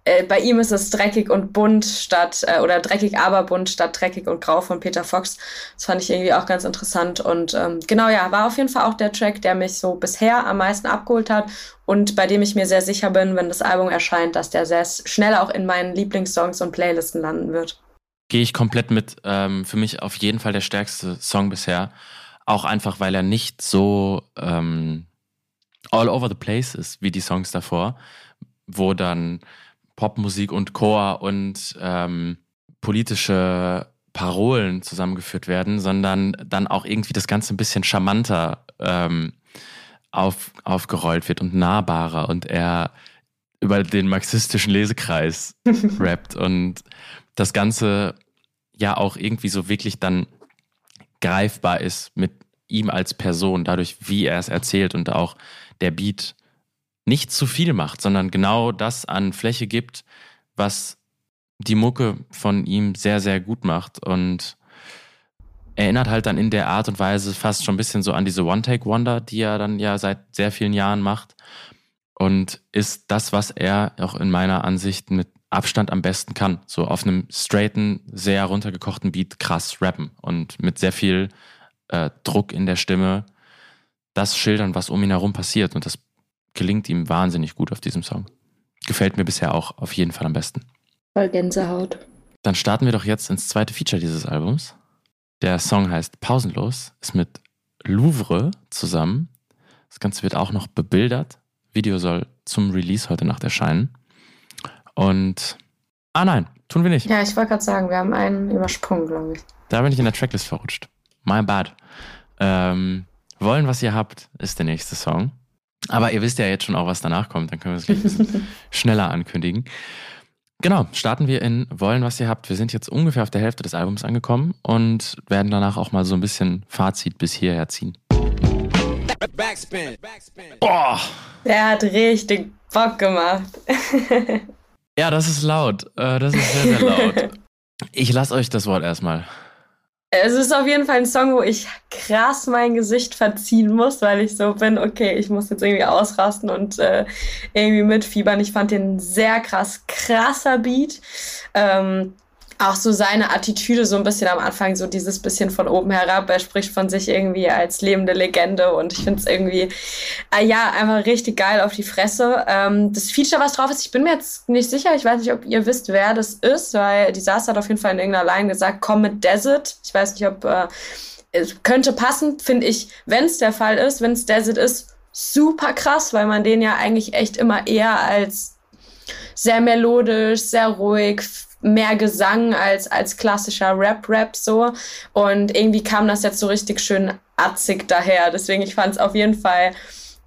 äh, bei ihm ist es dreckig und bunt statt, äh, oder dreckig aber bunt statt dreckig und grau von Peter Fox. Das fand ich irgendwie auch ganz interessant. Und ähm, genau, ja, war auf jeden Fall auch der Track, der mich so bisher am meisten abgeholt hat und bei dem ich mir sehr sicher bin, wenn das Album erscheint, dass der sehr schnell auch in meinen Lieblingssongs und Playlisten landen wird. Gehe ich komplett mit. Ähm, für mich auf jeden Fall der stärkste Song bisher. Auch einfach, weil er nicht so ähm, all over the place ist wie die Songs davor, wo dann Popmusik und Chor und ähm, politische Parolen zusammengeführt werden, sondern dann auch irgendwie das Ganze ein bisschen charmanter ähm, auf, aufgerollt wird und nahbarer und er über den marxistischen Lesekreis rappt und das Ganze ja auch irgendwie so wirklich dann greifbar ist mit ihm als Person, dadurch, wie er es erzählt und auch der Beat nicht zu viel macht, sondern genau das an Fläche gibt, was die Mucke von ihm sehr, sehr gut macht und erinnert halt dann in der Art und Weise fast schon ein bisschen so an diese One-Take-Wonder, die er dann ja seit sehr vielen Jahren macht und ist das, was er auch in meiner Ansicht mit Abstand am besten kann. So auf einem straighten, sehr runtergekochten Beat krass rappen und mit sehr viel äh, Druck in der Stimme das schildern, was um ihn herum passiert und das gelingt ihm wahnsinnig gut auf diesem Song. Gefällt mir bisher auch auf jeden Fall am besten. Voll Gänsehaut. Dann starten wir doch jetzt ins zweite Feature dieses Albums. Der Song heißt Pausenlos, ist mit Louvre zusammen. Das Ganze wird auch noch bebildert. Video soll zum Release heute Nacht erscheinen. Und. Ah nein, tun wir nicht. Ja, ich wollte gerade sagen, wir haben einen übersprungen, glaube ich. Da bin ich in der Tracklist verrutscht. My bad. Ähm, Wollen, was ihr habt, ist der nächste Song. Aber ihr wisst ja jetzt schon auch, was danach kommt. Dann können wir es gleich ein bisschen schneller ankündigen. Genau, starten wir in Wollen, was ihr habt. Wir sind jetzt ungefähr auf der Hälfte des Albums angekommen und werden danach auch mal so ein bisschen Fazit bis hierher ziehen. Backspin. Boah. Der hat richtig Bock gemacht. ja, das ist laut. Äh, das ist sehr, sehr laut. Ich lasse euch das Wort erstmal. Es ist auf jeden Fall ein Song, wo ich krass mein Gesicht verziehen muss, weil ich so bin, okay, ich muss jetzt irgendwie ausrasten und äh, irgendwie mitfiebern. Ich fand den sehr krass, krasser Beat. Ähm, auch so seine Attitüde so ein bisschen am Anfang, so dieses bisschen von oben herab. Er spricht von sich irgendwie als lebende Legende und ich finde es irgendwie, äh, ja, einfach richtig geil auf die Fresse. Ähm, das Feature, was drauf ist, ich bin mir jetzt nicht sicher. Ich weiß nicht, ob ihr wisst, wer das ist, weil die Saß hat auf jeden Fall in irgendeiner Line gesagt, komm mit Desert. Ich weiß nicht, ob äh, es könnte passen, finde ich, wenn es der Fall ist, wenn es Desert ist, super krass, weil man den ja eigentlich echt immer eher als sehr melodisch, sehr ruhig, mehr Gesang als, als klassischer Rap-Rap so. Und irgendwie kam das jetzt so richtig schön atzig daher. Deswegen, ich fand es auf jeden Fall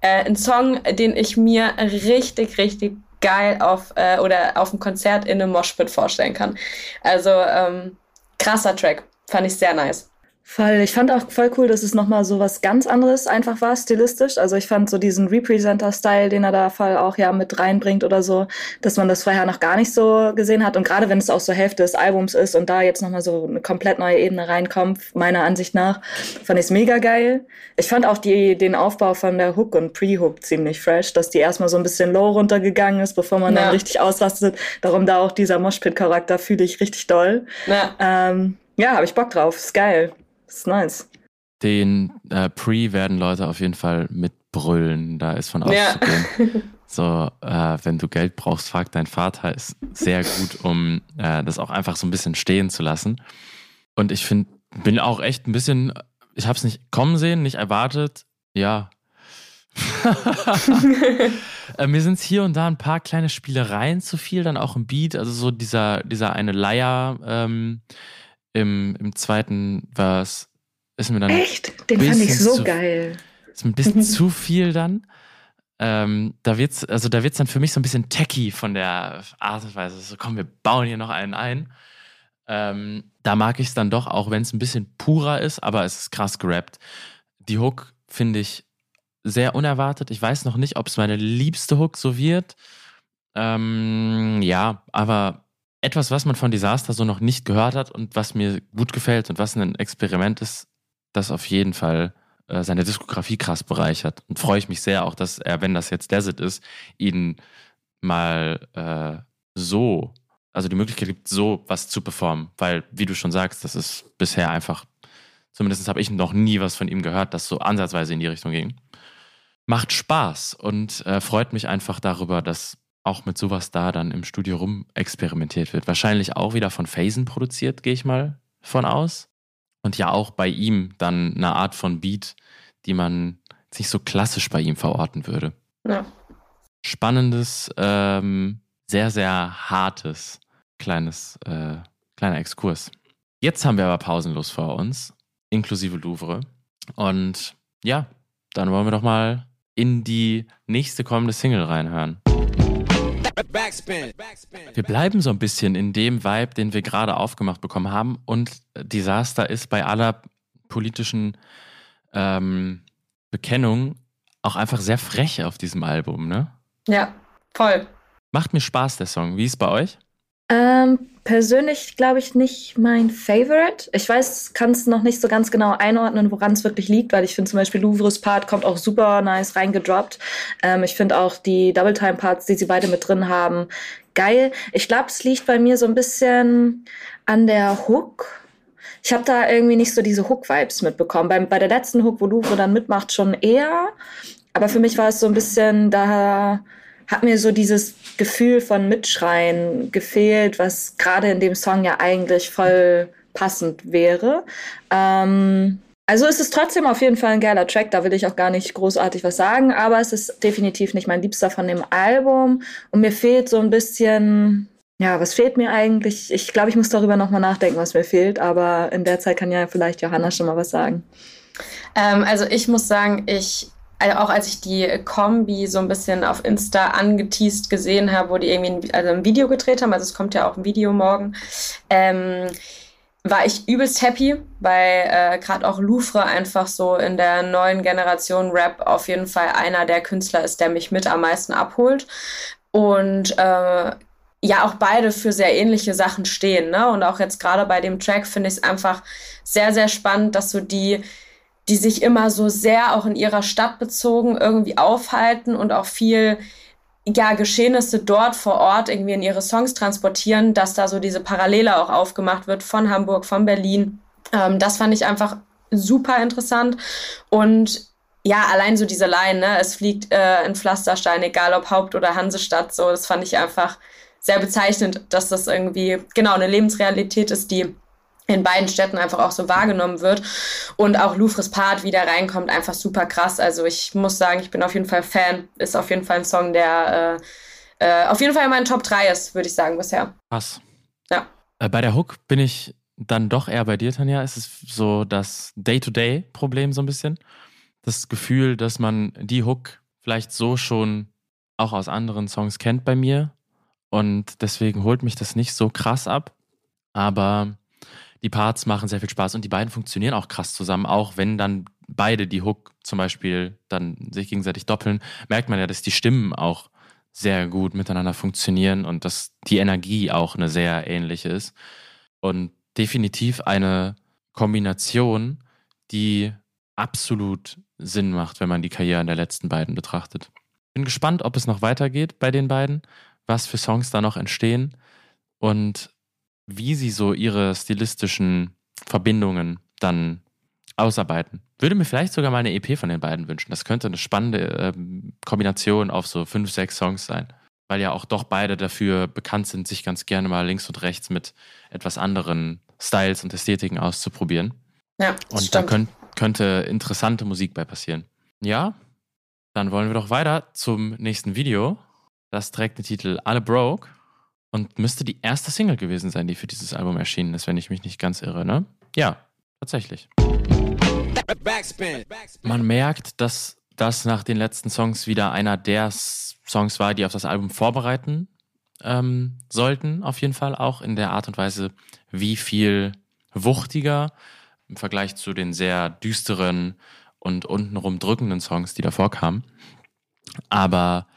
äh, ein Song, den ich mir richtig, richtig geil auf äh, oder auf dem Konzert in einem Moshpit vorstellen kann. Also ähm, krasser Track. Fand ich sehr nice. Voll. Ich fand auch voll cool, dass es nochmal so was ganz anderes einfach war, stilistisch. Also ich fand so diesen Representer-Style, den er da voll auch ja mit reinbringt oder so, dass man das vorher noch gar nicht so gesehen hat. Und gerade wenn es auch so Hälfte des Albums ist und da jetzt nochmal so eine komplett neue Ebene reinkommt, meiner Ansicht nach, fand ich es mega geil. Ich fand auch die, den Aufbau von der Hook und Pre-Hook ziemlich fresh, dass die erstmal so ein bisschen low runtergegangen ist, bevor man ja. dann richtig ausrastet. Darum da auch dieser Moshpit-Charakter fühle ich richtig doll. Ja, ähm, ja habe ich Bock drauf. Ist geil. Das ist nice. Den äh, Pre werden Leute auf jeden Fall mitbrüllen. Da ist von auszugehen. Ja. So, äh, wenn du Geld brauchst, frag dein Vater, ist sehr gut, um äh, das auch einfach so ein bisschen stehen zu lassen. Und ich finde, bin auch echt ein bisschen, ich habe es nicht kommen sehen, nicht erwartet. Ja. äh, mir sind es hier und da ein paar kleine Spielereien zu viel, dann auch im Beat. Also so dieser, dieser eine Leier, ähm, im, im zweiten Verse ist mir dann. Echt? Den fand ich so zu, geil. Ist ein bisschen zu viel dann. Ähm, da wird's, also da wird's dann für mich so ein bisschen techy von der Art und Weise. So, komm, wir bauen hier noch einen ein. Ähm, da mag ich es dann doch, auch wenn es ein bisschen purer ist, aber es ist krass gerappt. Die Hook finde ich sehr unerwartet. Ich weiß noch nicht, ob es meine liebste Hook so wird. Ähm, ja, aber etwas, was man von Disaster so noch nicht gehört hat und was mir gut gefällt und was ein Experiment ist, das auf jeden Fall äh, seine Diskografie krass bereichert. Und freue ich mich sehr auch, dass er, wenn das jetzt Desert ist, ihn mal äh, so, also die Möglichkeit gibt, so was zu performen. Weil, wie du schon sagst, das ist bisher einfach, zumindest habe ich noch nie was von ihm gehört, das so ansatzweise in die Richtung ging. Macht Spaß und äh, freut mich einfach darüber, dass auch mit sowas da dann im Studio rum experimentiert wird. Wahrscheinlich auch wieder von Phasen produziert, gehe ich mal von aus. Und ja auch bei ihm dann eine Art von Beat, die man nicht so klassisch bei ihm verorten würde. Ja. Spannendes, ähm, sehr, sehr hartes kleines, äh, kleiner Exkurs. Jetzt haben wir aber pausenlos vor uns, inklusive Louvre. Und ja, dann wollen wir doch mal in die nächste kommende Single reinhören. Wir bleiben so ein bisschen in dem Vibe, den wir gerade aufgemacht bekommen haben. Und Disaster ist bei aller politischen ähm, Bekennung auch einfach sehr frech auf diesem Album, ne? Ja, voll. Macht mir Spaß, der Song. Wie ist es bei euch? Ähm, persönlich glaube ich nicht mein Favorite. Ich weiß, kann es noch nicht so ganz genau einordnen, woran es wirklich liegt, weil ich finde zum Beispiel Louvres Part kommt auch super nice reingedroppt. Ähm, ich finde auch die Double Time Parts, die sie beide mit drin haben, geil. Ich glaube, es liegt bei mir so ein bisschen an der Hook. Ich habe da irgendwie nicht so diese Hook-Vibes mitbekommen. Bei, bei der letzten Hook, wo Louvre dann mitmacht, schon eher. Aber für mich war es so ein bisschen, da hat mir so dieses Gefühl von Mitschreien gefehlt, was gerade in dem Song ja eigentlich voll passend wäre. Ähm, also es ist trotzdem auf jeden Fall ein geiler Track, da will ich auch gar nicht großartig was sagen, aber es ist definitiv nicht mein Liebster von dem Album und mir fehlt so ein bisschen, ja, was fehlt mir eigentlich? Ich glaube, ich muss darüber nochmal nachdenken, was mir fehlt, aber in der Zeit kann ja vielleicht Johanna schon mal was sagen. Ähm, also ich muss sagen, ich also auch als ich die Kombi so ein bisschen auf Insta angeteased gesehen habe, wo die irgendwie ein, also ein Video gedreht haben, also es kommt ja auch ein Video morgen, ähm, war ich übelst happy, weil äh, gerade auch Louvre einfach so in der neuen Generation Rap auf jeden Fall einer der Künstler ist, der mich mit am meisten abholt. Und äh, ja, auch beide für sehr ähnliche Sachen stehen. Ne? Und auch jetzt gerade bei dem Track finde ich es einfach sehr, sehr spannend, dass so die die sich immer so sehr auch in ihrer Stadt bezogen irgendwie aufhalten und auch viel ja, Geschehnisse dort vor Ort irgendwie in ihre Songs transportieren, dass da so diese Parallele auch aufgemacht wird von Hamburg, von Berlin. Ähm, das fand ich einfach super interessant. Und ja, allein so diese Line, ne? es fliegt äh, in Pflasterstein, egal ob Haupt- oder Hansestadt, so, das fand ich einfach sehr bezeichnend, dass das irgendwie genau eine Lebensrealität ist, die in beiden Städten einfach auch so wahrgenommen wird und auch Louvres Part wieder reinkommt, einfach super krass. Also ich muss sagen, ich bin auf jeden Fall Fan. Ist auf jeden Fall ein Song, der äh, äh, auf jeden Fall in meinen Top 3 ist, würde ich sagen, bisher. Krass. Ja. Äh, bei der Hook bin ich dann doch eher bei dir, Tanja. Es ist so das Day-to-Day-Problem so ein bisschen. Das Gefühl, dass man die Hook vielleicht so schon auch aus anderen Songs kennt bei mir. Und deswegen holt mich das nicht so krass ab. Aber die Parts machen sehr viel Spaß und die beiden funktionieren auch krass zusammen, auch wenn dann beide die Hook zum Beispiel dann sich gegenseitig doppeln, merkt man ja, dass die Stimmen auch sehr gut miteinander funktionieren und dass die Energie auch eine sehr ähnliche ist. Und definitiv eine Kombination, die absolut Sinn macht, wenn man die Karrieren der letzten beiden betrachtet. Bin gespannt, ob es noch weitergeht bei den beiden, was für Songs da noch entstehen und wie sie so ihre stilistischen Verbindungen dann ausarbeiten. Würde mir vielleicht sogar mal eine EP von den beiden wünschen. Das könnte eine spannende äh, Kombination auf so fünf, sechs Songs sein. Weil ja auch doch beide dafür bekannt sind, sich ganz gerne mal links und rechts mit etwas anderen Styles und Ästhetiken auszuprobieren. Ja, und stimmt. da könnt, könnte interessante Musik bei passieren. Ja, dann wollen wir doch weiter zum nächsten Video. Das trägt den Titel Alle Broke und müsste die erste Single gewesen sein, die für dieses Album erschienen ist, wenn ich mich nicht ganz irre, ne? Ja, tatsächlich. Man merkt, dass das nach den letzten Songs wieder einer der Songs war, die auf das Album vorbereiten ähm, sollten, auf jeden Fall auch in der Art und Weise, wie viel wuchtiger im Vergleich zu den sehr düsteren und untenrum drückenden Songs, die davor kamen. Aber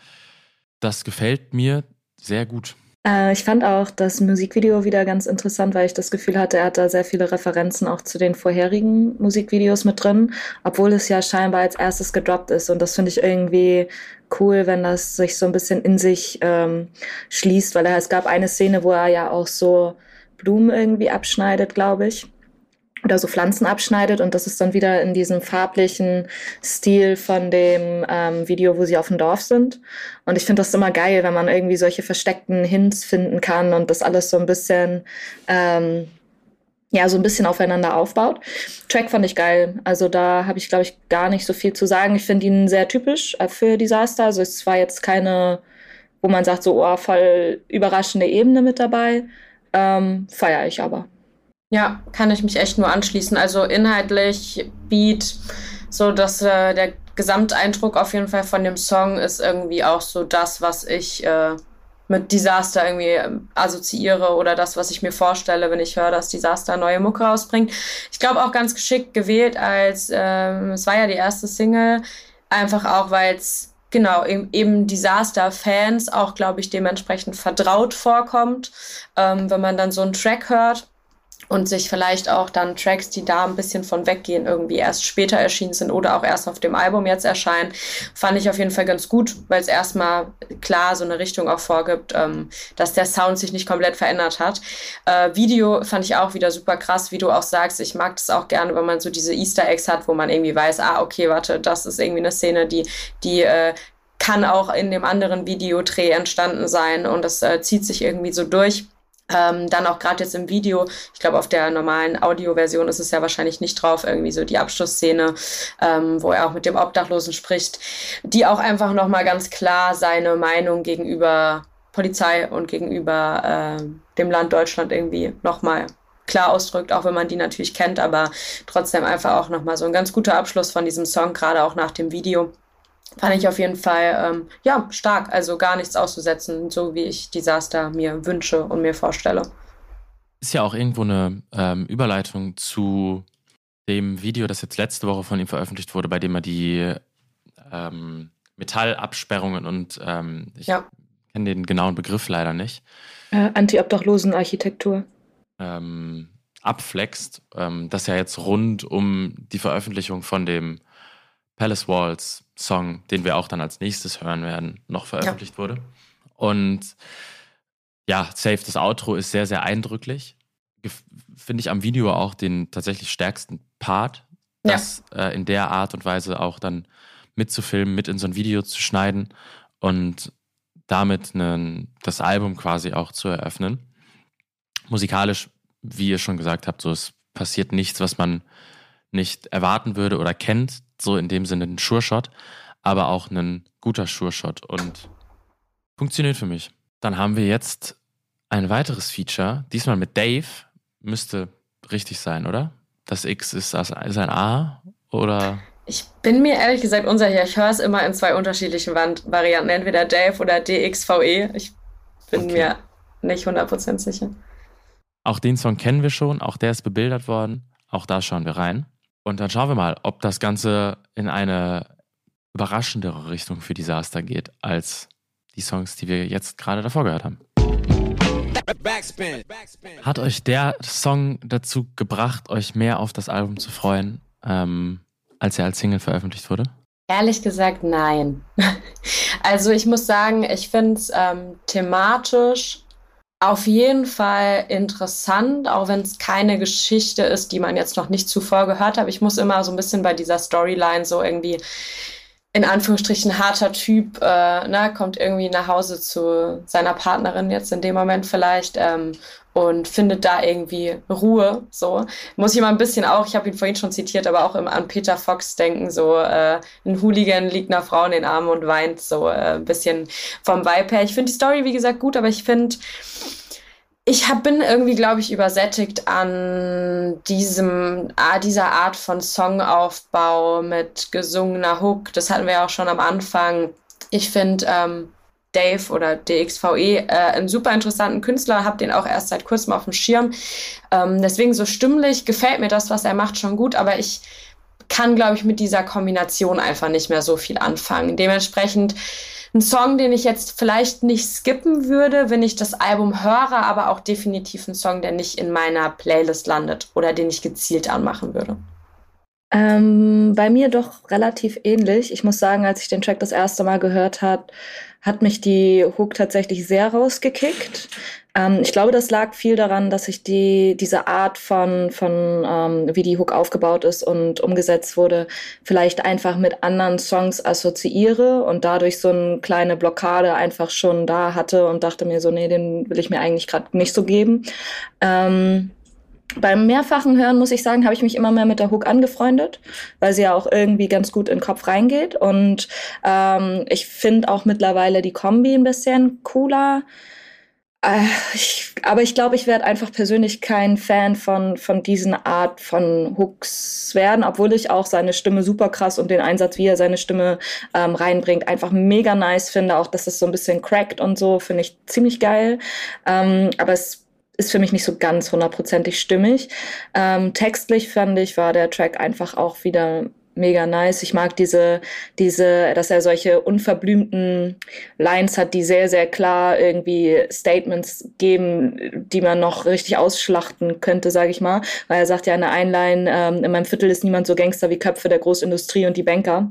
das gefällt mir sehr gut. Äh, ich fand auch das Musikvideo wieder ganz interessant, weil ich das Gefühl hatte, er hat da sehr viele Referenzen auch zu den vorherigen Musikvideos mit drin, obwohl es ja scheinbar als erstes gedroppt ist. Und das finde ich irgendwie cool, wenn das sich so ein bisschen in sich ähm, schließt, weil es gab eine Szene, wo er ja auch so Blumen irgendwie abschneidet, glaube ich oder so Pflanzen abschneidet und das ist dann wieder in diesem farblichen Stil von dem ähm, Video, wo sie auf dem Dorf sind. Und ich finde das immer geil, wenn man irgendwie solche versteckten Hints finden kann und das alles so ein bisschen ähm, ja, so ein bisschen aufeinander aufbaut. Track fand ich geil. Also da habe ich, glaube ich, gar nicht so viel zu sagen. Ich finde ihn sehr typisch äh, für Disaster. Also es war jetzt keine, wo man sagt, so, oh, voll überraschende Ebene mit dabei. Ähm, Feiere ich aber. Ja, kann ich mich echt nur anschließen. Also inhaltlich, Beat, so dass äh, der Gesamteindruck auf jeden Fall von dem Song ist irgendwie auch so das, was ich äh, mit Disaster irgendwie ähm, assoziiere oder das, was ich mir vorstelle, wenn ich höre, dass Disaster neue Mucke rausbringt. Ich glaube auch ganz geschickt gewählt, als ähm, es war ja die erste Single, einfach auch, weil es genau eben, eben Disaster-Fans auch, glaube ich, dementsprechend vertraut vorkommt, ähm, wenn man dann so einen Track hört und sich vielleicht auch dann Tracks, die da ein bisschen von weggehen, irgendwie erst später erschienen sind oder auch erst auf dem Album jetzt erscheinen, fand ich auf jeden Fall ganz gut, weil es erstmal klar so eine Richtung auch vorgibt, ähm, dass der Sound sich nicht komplett verändert hat. Äh, Video fand ich auch wieder super krass, wie du auch sagst. Ich mag das auch gerne, wenn man so diese Easter Eggs hat, wo man irgendwie weiß, ah, okay, warte, das ist irgendwie eine Szene, die, die äh, kann auch in dem anderen Videodreh entstanden sein und das äh, zieht sich irgendwie so durch. Ähm, dann auch gerade jetzt im Video, ich glaube, auf der normalen Audioversion ist es ja wahrscheinlich nicht drauf, irgendwie so die Abschlussszene, ähm, wo er auch mit dem Obdachlosen spricht, die auch einfach nochmal ganz klar seine Meinung gegenüber Polizei und gegenüber äh, dem Land Deutschland irgendwie nochmal klar ausdrückt, auch wenn man die natürlich kennt, aber trotzdem einfach auch nochmal so ein ganz guter Abschluss von diesem Song, gerade auch nach dem Video fand ich auf jeden Fall ähm, ja stark, also gar nichts auszusetzen, so wie ich Desaster mir wünsche und mir vorstelle. Ist ja auch irgendwo eine ähm, Überleitung zu dem Video, das jetzt letzte Woche von ihm veröffentlicht wurde, bei dem er die ähm, Metallabsperrungen und ähm, ich ja. kenne den genauen Begriff leider nicht. Äh, Anti-Obdachlosen-Architektur. Ähm, abflext, ähm, das ja jetzt rund um die Veröffentlichung von dem Palace Walls Song, den wir auch dann als nächstes hören werden, noch veröffentlicht ja. wurde. Und ja, Safe, das Outro ist sehr, sehr eindrücklich. Finde ich am Video auch den tatsächlich stärksten Part, das ja. äh, in der Art und Weise auch dann mitzufilmen, mit in so ein Video zu schneiden und damit einen, das Album quasi auch zu eröffnen. Musikalisch, wie ihr schon gesagt habt, so es passiert nichts, was man nicht erwarten würde oder kennt so in dem Sinne ein Sure-Shot, aber auch ein guter Sure-Shot und funktioniert für mich. Dann haben wir jetzt ein weiteres Feature, diesmal mit Dave, müsste richtig sein, oder? Das X ist, das, ist ein A oder? Ich bin mir ehrlich gesagt unsicher. Ich höre es immer in zwei unterschiedlichen Varianten, entweder Dave oder DXVE. Ich bin okay. mir nicht 100% sicher. Auch den Song kennen wir schon, auch der ist bebildert worden. Auch da schauen wir rein. Und dann schauen wir mal, ob das Ganze in eine überraschendere Richtung für Disaster geht, als die Songs, die wir jetzt gerade davor gehört haben. Hat euch der Song dazu gebracht, euch mehr auf das Album zu freuen, ähm, als er als Single veröffentlicht wurde? Ehrlich gesagt, nein. Also ich muss sagen, ich finde es ähm, thematisch auf jeden Fall interessant, auch wenn es keine Geschichte ist, die man jetzt noch nicht zuvor gehört hat. Ich muss immer so ein bisschen bei dieser Storyline so irgendwie in Anführungsstrichen harter Typ, äh, ne, kommt irgendwie nach Hause zu seiner Partnerin jetzt in dem Moment vielleicht ähm, und findet da irgendwie Ruhe. So muss ich mal ein bisschen auch, ich habe ihn vorhin schon zitiert, aber auch immer an Peter Fox denken. So äh, ein Hooligan liegt einer Frau in den Armen und weint so äh, ein bisschen vom Vibe her. Ich finde die Story wie gesagt gut, aber ich finde ich hab, bin irgendwie, glaube ich, übersättigt an diesem, dieser Art von Songaufbau mit gesungener Hook. Das hatten wir ja auch schon am Anfang. Ich finde, ähm, Dave oder DXVE, äh, einen super interessanten Künstler, habe den auch erst seit kurzem auf dem Schirm. Ähm, deswegen so stimmlich gefällt mir das, was er macht, schon gut, aber ich kann, glaube ich, mit dieser Kombination einfach nicht mehr so viel anfangen. Dementsprechend ein Song, den ich jetzt vielleicht nicht skippen würde, wenn ich das Album höre, aber auch definitiv ein Song, der nicht in meiner Playlist landet oder den ich gezielt anmachen würde. Ähm, bei mir doch relativ ähnlich. Ich muss sagen, als ich den Track das erste Mal gehört habe, hat mich die Hook tatsächlich sehr rausgekickt. Ähm, ich glaube, das lag viel daran, dass ich die, diese Art von, von ähm, wie die Hook aufgebaut ist und umgesetzt wurde, vielleicht einfach mit anderen Songs assoziiere und dadurch so eine kleine Blockade einfach schon da hatte und dachte mir so, nee, den will ich mir eigentlich gerade nicht so geben. Ähm, beim mehrfachen Hören, muss ich sagen, habe ich mich immer mehr mit der Hook angefreundet, weil sie ja auch irgendwie ganz gut in den Kopf reingeht. Und ähm, ich finde auch mittlerweile die Kombi ein bisschen cooler. Äh, ich, aber ich glaube, ich werde einfach persönlich kein Fan von, von diesen Art von Hooks werden, obwohl ich auch seine Stimme super krass und den Einsatz, wie er seine Stimme ähm, reinbringt, einfach mega nice finde. Auch, dass es so ein bisschen crackt und so, finde ich ziemlich geil. Ähm, aber es ist für mich nicht so ganz hundertprozentig stimmig. Ähm, textlich fand ich, war der Track einfach auch wieder mega nice. Ich mag diese, diese, dass er solche unverblümten Lines hat, die sehr, sehr klar irgendwie Statements geben, die man noch richtig ausschlachten könnte, sage ich mal. Weil er sagt ja in der Einline, ähm, in meinem Viertel ist niemand so Gangster wie Köpfe der Großindustrie und die Banker.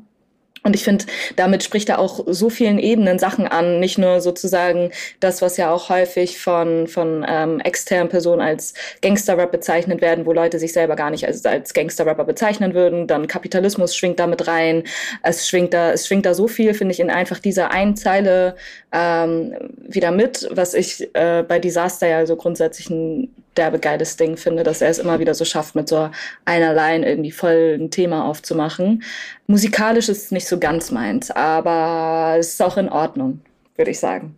Und ich finde, damit spricht er auch so vielen Ebenen Sachen an, nicht nur sozusagen das, was ja auch häufig von, von ähm, externen Personen als Gangsterrap bezeichnet werden, wo Leute sich selber gar nicht als, als Gangsterrapper bezeichnen würden. Dann Kapitalismus schwingt da mit rein. Es schwingt da, es schwingt da so viel, finde ich, in einfach dieser einen Zeile ähm, wieder mit, was ich äh, bei Disaster ja so grundsätzlich ein derbe geiles Ding finde, dass er es immer wieder so schafft, mit so einer Line irgendwie voll ein Thema aufzumachen. Musikalisch ist es nicht so ganz meins, aber es ist auch in Ordnung, würde ich sagen.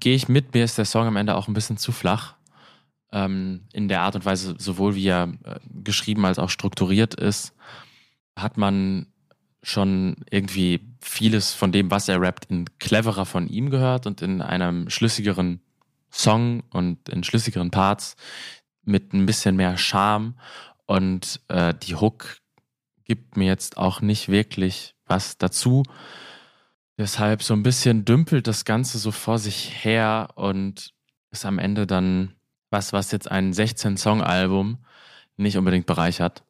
Gehe ich mit, mir ist der Song am Ende auch ein bisschen zu flach. Ähm, in der Art und Weise, sowohl wie er äh, geschrieben als auch strukturiert ist, hat man schon irgendwie vieles von dem, was er rappt, in cleverer von ihm gehört und in einem schlüssigeren Song und in schlüssigeren Parts mit ein bisschen mehr Charme. Und äh, die Hook gibt mir jetzt auch nicht wirklich was dazu. Deshalb so ein bisschen dümpelt das Ganze so vor sich her und ist am Ende dann was, was jetzt ein 16-Song-Album nicht unbedingt bereichert.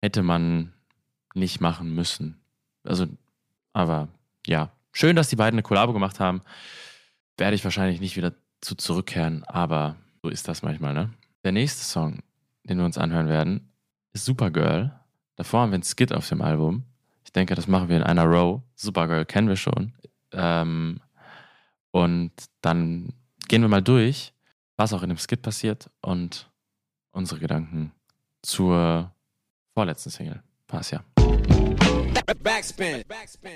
Hätte man nicht machen müssen. Also, aber ja, schön, dass die beiden eine Kollabo gemacht haben. Werde ich wahrscheinlich nicht wieder zu zurückkehren, aber so ist das manchmal, ne? Der nächste Song, den wir uns anhören werden, ist Supergirl. Davor haben wir einen Skit auf dem Album. Ich denke, das machen wir in einer Row. Supergirl kennen wir schon. Ähm, und dann gehen wir mal durch, was auch in dem Skit passiert und unsere Gedanken zur vorletzten Single. Pass ja.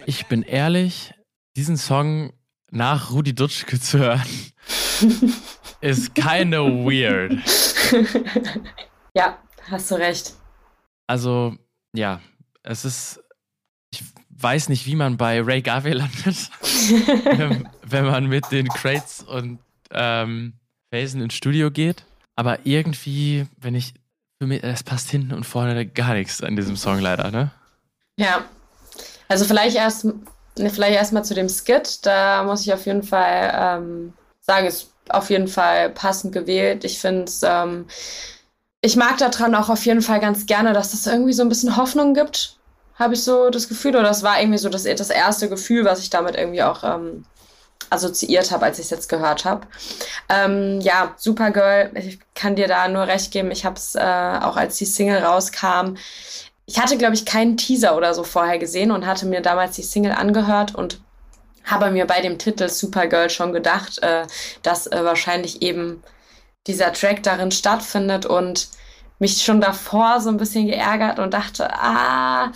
Ich bin ehrlich, diesen Song nach Rudi Dutschke zu hören, ist kinda weird. Ja, hast du recht. Also, ja, es ist. Ich weiß nicht, wie man bei Ray Garvey landet, wenn, wenn, man mit den Crates und ähm, Phasen ins Studio geht. Aber irgendwie, wenn ich. Für mich, es passt hinten und vorne gar nichts an diesem Song leider, ne? Ja. Also vielleicht erst vielleicht erstmal zu dem Skit. Da muss ich auf jeden Fall ähm, sagen, ist auf jeden Fall passend gewählt. Ich finde es, ähm, ich mag daran auch auf jeden Fall ganz gerne, dass das irgendwie so ein bisschen Hoffnung gibt, habe ich so das Gefühl. Oder das war irgendwie so das, das erste Gefühl, was ich damit irgendwie auch ähm, assoziiert habe, als ich es jetzt gehört habe. Ähm, ja, Supergirl, ich kann dir da nur recht geben. Ich habe es äh, auch als die Single rauskam. Ich hatte, glaube ich, keinen Teaser oder so vorher gesehen und hatte mir damals die Single angehört und habe mir bei dem Titel Supergirl schon gedacht, äh, dass äh, wahrscheinlich eben dieser Track darin stattfindet und mich schon davor so ein bisschen geärgert und dachte, ah,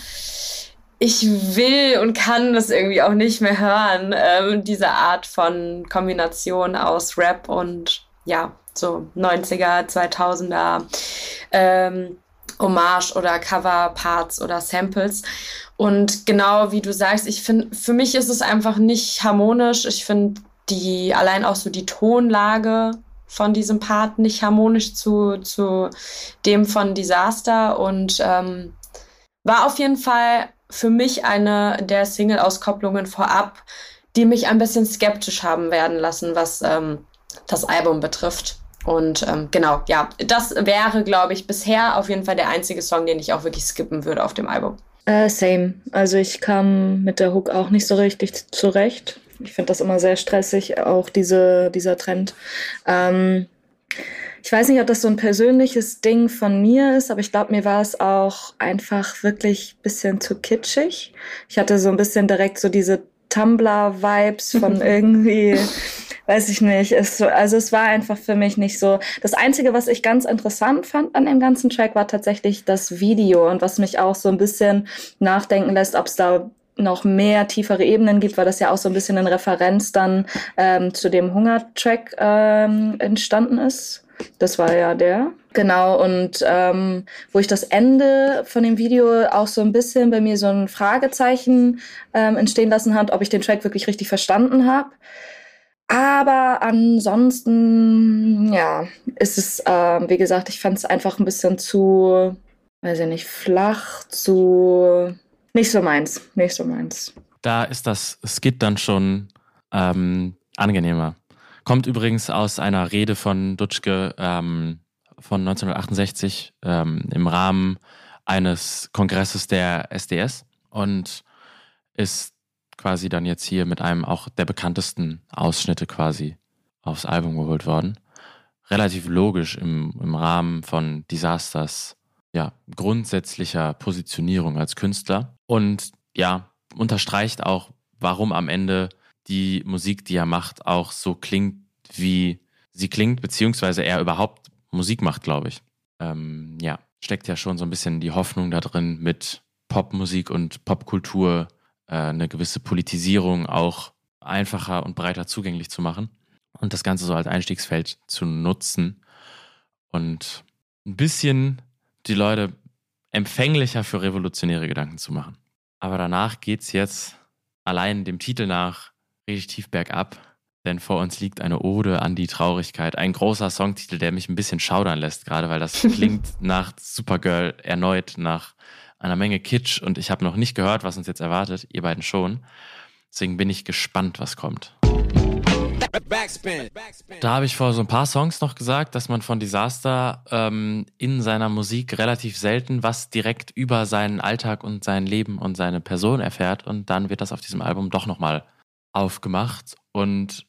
ich will und kann das irgendwie auch nicht mehr hören, ähm, diese Art von Kombination aus Rap und ja, so 90er, 2000er ähm, Hommage oder Cover-Parts oder Samples. Und genau wie du sagst, ich finde, für mich ist es einfach nicht harmonisch. Ich finde die, allein auch so die Tonlage von diesem Part nicht harmonisch zu, zu dem von Disaster und ähm, war auf jeden Fall für mich eine der Single-Auskopplungen vorab, die mich ein bisschen skeptisch haben werden lassen, was ähm, das Album betrifft. Und ähm, genau, ja, das wäre, glaube ich, bisher auf jeden Fall der einzige Song, den ich auch wirklich skippen würde auf dem Album. Äh, same. Also ich kam mit der Hook auch nicht so richtig zurecht. Ich finde das immer sehr stressig, auch diese, dieser Trend. Ähm, ich weiß nicht, ob das so ein persönliches Ding von mir ist, aber ich glaube, mir war es auch einfach wirklich ein bisschen zu kitschig. Ich hatte so ein bisschen direkt so diese Tumblr-Vibes von irgendwie, weiß ich nicht. Es, also es war einfach für mich nicht so. Das Einzige, was ich ganz interessant fand an dem ganzen Track, war tatsächlich das Video und was mich auch so ein bisschen nachdenken lässt, ob es da noch mehr tiefere Ebenen gibt, weil das ja auch so ein bisschen in Referenz dann ähm, zu dem Hungertrack ähm, entstanden ist. Das war ja der. Genau, und ähm, wo ich das Ende von dem Video auch so ein bisschen bei mir so ein Fragezeichen ähm, entstehen lassen hat, ob ich den Track wirklich richtig verstanden habe. Aber ansonsten, ja, ist es, äh, wie gesagt, ich fand es einfach ein bisschen zu, weiß ich nicht, flach, zu, nicht so meins, nicht so meins. Da ist das Skit dann schon ähm, angenehmer. Kommt übrigens aus einer Rede von Dutschke ähm, von 1968 ähm, im Rahmen eines Kongresses der SDS und ist quasi dann jetzt hier mit einem auch der bekanntesten Ausschnitte quasi aufs Album geholt worden. Relativ logisch im, im Rahmen von Disasters, ja, grundsätzlicher Positionierung als Künstler und ja, unterstreicht auch, warum am Ende die Musik, die er macht, auch so klingt, wie sie klingt, beziehungsweise er überhaupt Musik macht, glaube ich. Ähm, ja, steckt ja schon so ein bisschen die Hoffnung da drin, mit Popmusik und Popkultur eine gewisse Politisierung auch einfacher und breiter zugänglich zu machen und das Ganze so als Einstiegsfeld zu nutzen und ein bisschen die Leute empfänglicher für revolutionäre Gedanken zu machen. Aber danach geht es jetzt allein dem Titel nach richtig tief bergab. Denn vor uns liegt eine Ode an die Traurigkeit. Ein großer Songtitel, der mich ein bisschen schaudern lässt, gerade weil das klingt nach Supergirl erneut, nach einer Menge Kitsch. Und ich habe noch nicht gehört, was uns jetzt erwartet. Ihr beiden schon. Deswegen bin ich gespannt, was kommt. Da habe ich vor so ein paar Songs noch gesagt, dass man von Disaster ähm, in seiner Musik relativ selten was direkt über seinen Alltag und sein Leben und seine Person erfährt. Und dann wird das auf diesem Album doch nochmal aufgemacht und